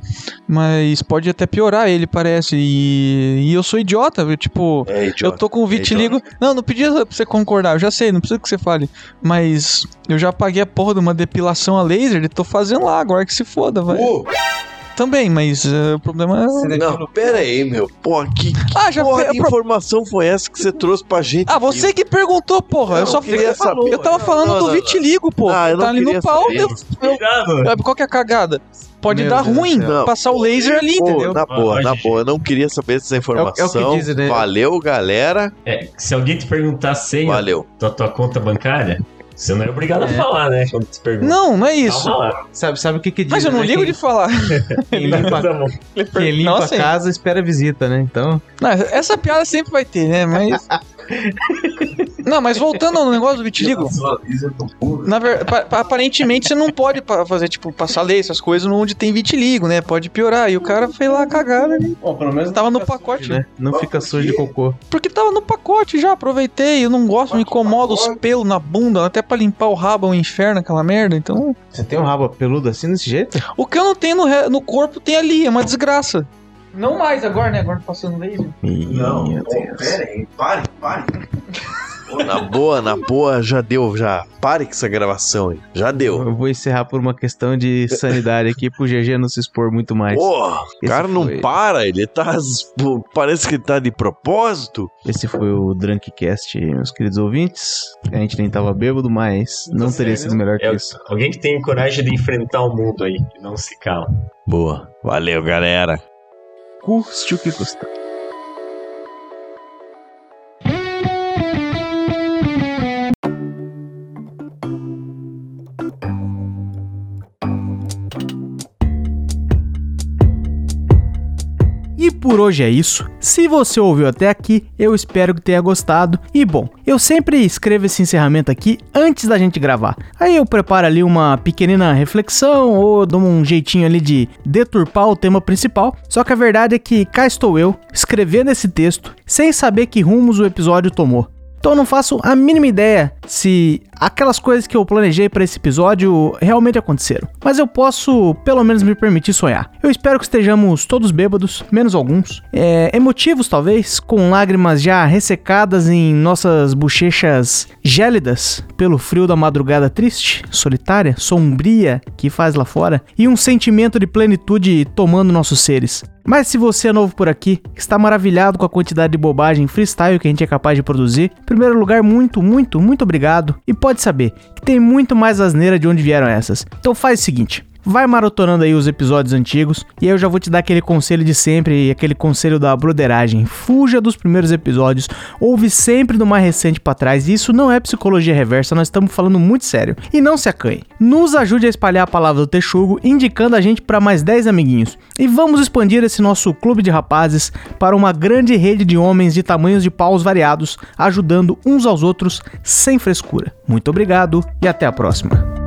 Mas pode até piorar ele, parece. E, e eu sou idiota, viu? Tipo. É, Eu tô com o vitiligo. Não, não pedia pra você concordar, eu já sei, não precisa que você fale. Mas eu já paguei a porra de uma depilação a laser e tô fazendo lá, agora que se foda, vai. Também, mas eh, o problema é. Não, pera aí, meu. Pô, que, que Ah, já porra de informação foi essa que você trouxe pra gente? Ah, você que perguntou, porra. Eu, Eu só queria falei. saber. Eu tava Não, falando não, do não, vitiligo, pô. Ah, eu não tá ali no pau. saber. Eu, qual que é a cagada? Pode Meu dar Deus do ruim. Não. passar o laser ali, Pô, entendeu? na boa, Ah, na gente. boa. Eu não queria saber dessa É o informação. que dizem, né? Valeu, galera. É, se alguém te perguntar a senha Valeu. da tua conta bancária, você não é obrigado a falar, né? Quando te pergunta. Não, não é isso. Calma lá. Sabe, sabe o que que diz? Mas eu não né? ligo quem, de falar. Quem limpa, Tá quem limpa Não, a casa espera visita, né? Então, Não, essa piada sempre vai ter, né? Mas. Não, mas voltando ao negócio do vitiligo, na ver... pa- pa- aparentemente você não pode pa- fazer, tipo, passar lei, essas coisas onde tem vitiligo, né? Pode piorar. E o cara foi lá cagar, né? Bom, pelo menos Tava no pacote, né? Não fica sujo de cocô. Porque tava no pacote já, aproveitei. Eu não gosto, me incomoda os pelos na bunda, até pra limpar o rabo é um inferno aquela merda. Então, Você tem um rabo peludo assim desse jeito? o que eu não tenho no, re- no corpo tem ali, é uma desgraça. Não mais agora, né? Agora passando laser. Não, pera aí, pare, pare. Na boa, na boa, já deu, já. Pare com essa gravação aí. Já deu. Eu vou encerrar por uma questão de sanidade aqui pro GG não se expor muito mais. Porra, o cara não foi- para, ele tá. Parece que tá de propósito. Esse foi o Drunkcast, meus queridos ouvintes. A gente nem tava bêbado, mas não teria sido melhor que É, isso. alguém que tem coragem de enfrentar o mundo aí, que não se cala. Boa. Valeu, galera. Custe o que custar. Por hoje é isso. Se você ouviu até aqui, eu espero que tenha gostado. E bom, eu sempre escrevo esse encerramento aqui antes da gente gravar. Aí eu preparo ali uma pequenina reflexão ou dou um jeitinho ali de deturpar o tema principal. Só que a verdade é que cá estou eu, escrevendo esse texto, sem saber que rumos o episódio tomou. Então eu não faço a mínima ideia se aquelas coisas que eu planejei para esse episódio realmente aconteceram. Mas eu posso pelo menos me permitir sonhar. Eu espero que estejamos todos bêbados, menos alguns. É, emotivos talvez, com lágrimas já ressecadas em nossas bochechas gélidas pelo frio da madrugada triste, solitária, sombria que faz lá fora. E um sentimento de plenitude tomando nossos seres. Mas se você é novo por aqui, está maravilhado com a quantidade de bobagem freestyle que a gente é capaz de produzir, em primeiro lugar, muito, muito, muito obrigado. E pode saber que tem muito mais asneira de onde vieram essas. Então faz o seguinte. Vai maratonando aí os episódios antigos e aí eu já vou te dar aquele conselho de sempre aquele conselho da broderagem. Fuja dos primeiros episódios, ouve sempre do mais recente pra trás. Isso não é psicologia reversa, nós estamos falando muito sério. E não se acanhe. Nos ajude a espalhar a palavra do Texugo, indicando a gente para mais 10 amiguinhos. E vamos expandir esse nosso clube de rapazes para uma grande rede de homens de tamanhos de paus variados, ajudando uns aos outros sem frescura. Muito obrigado e até a próxima.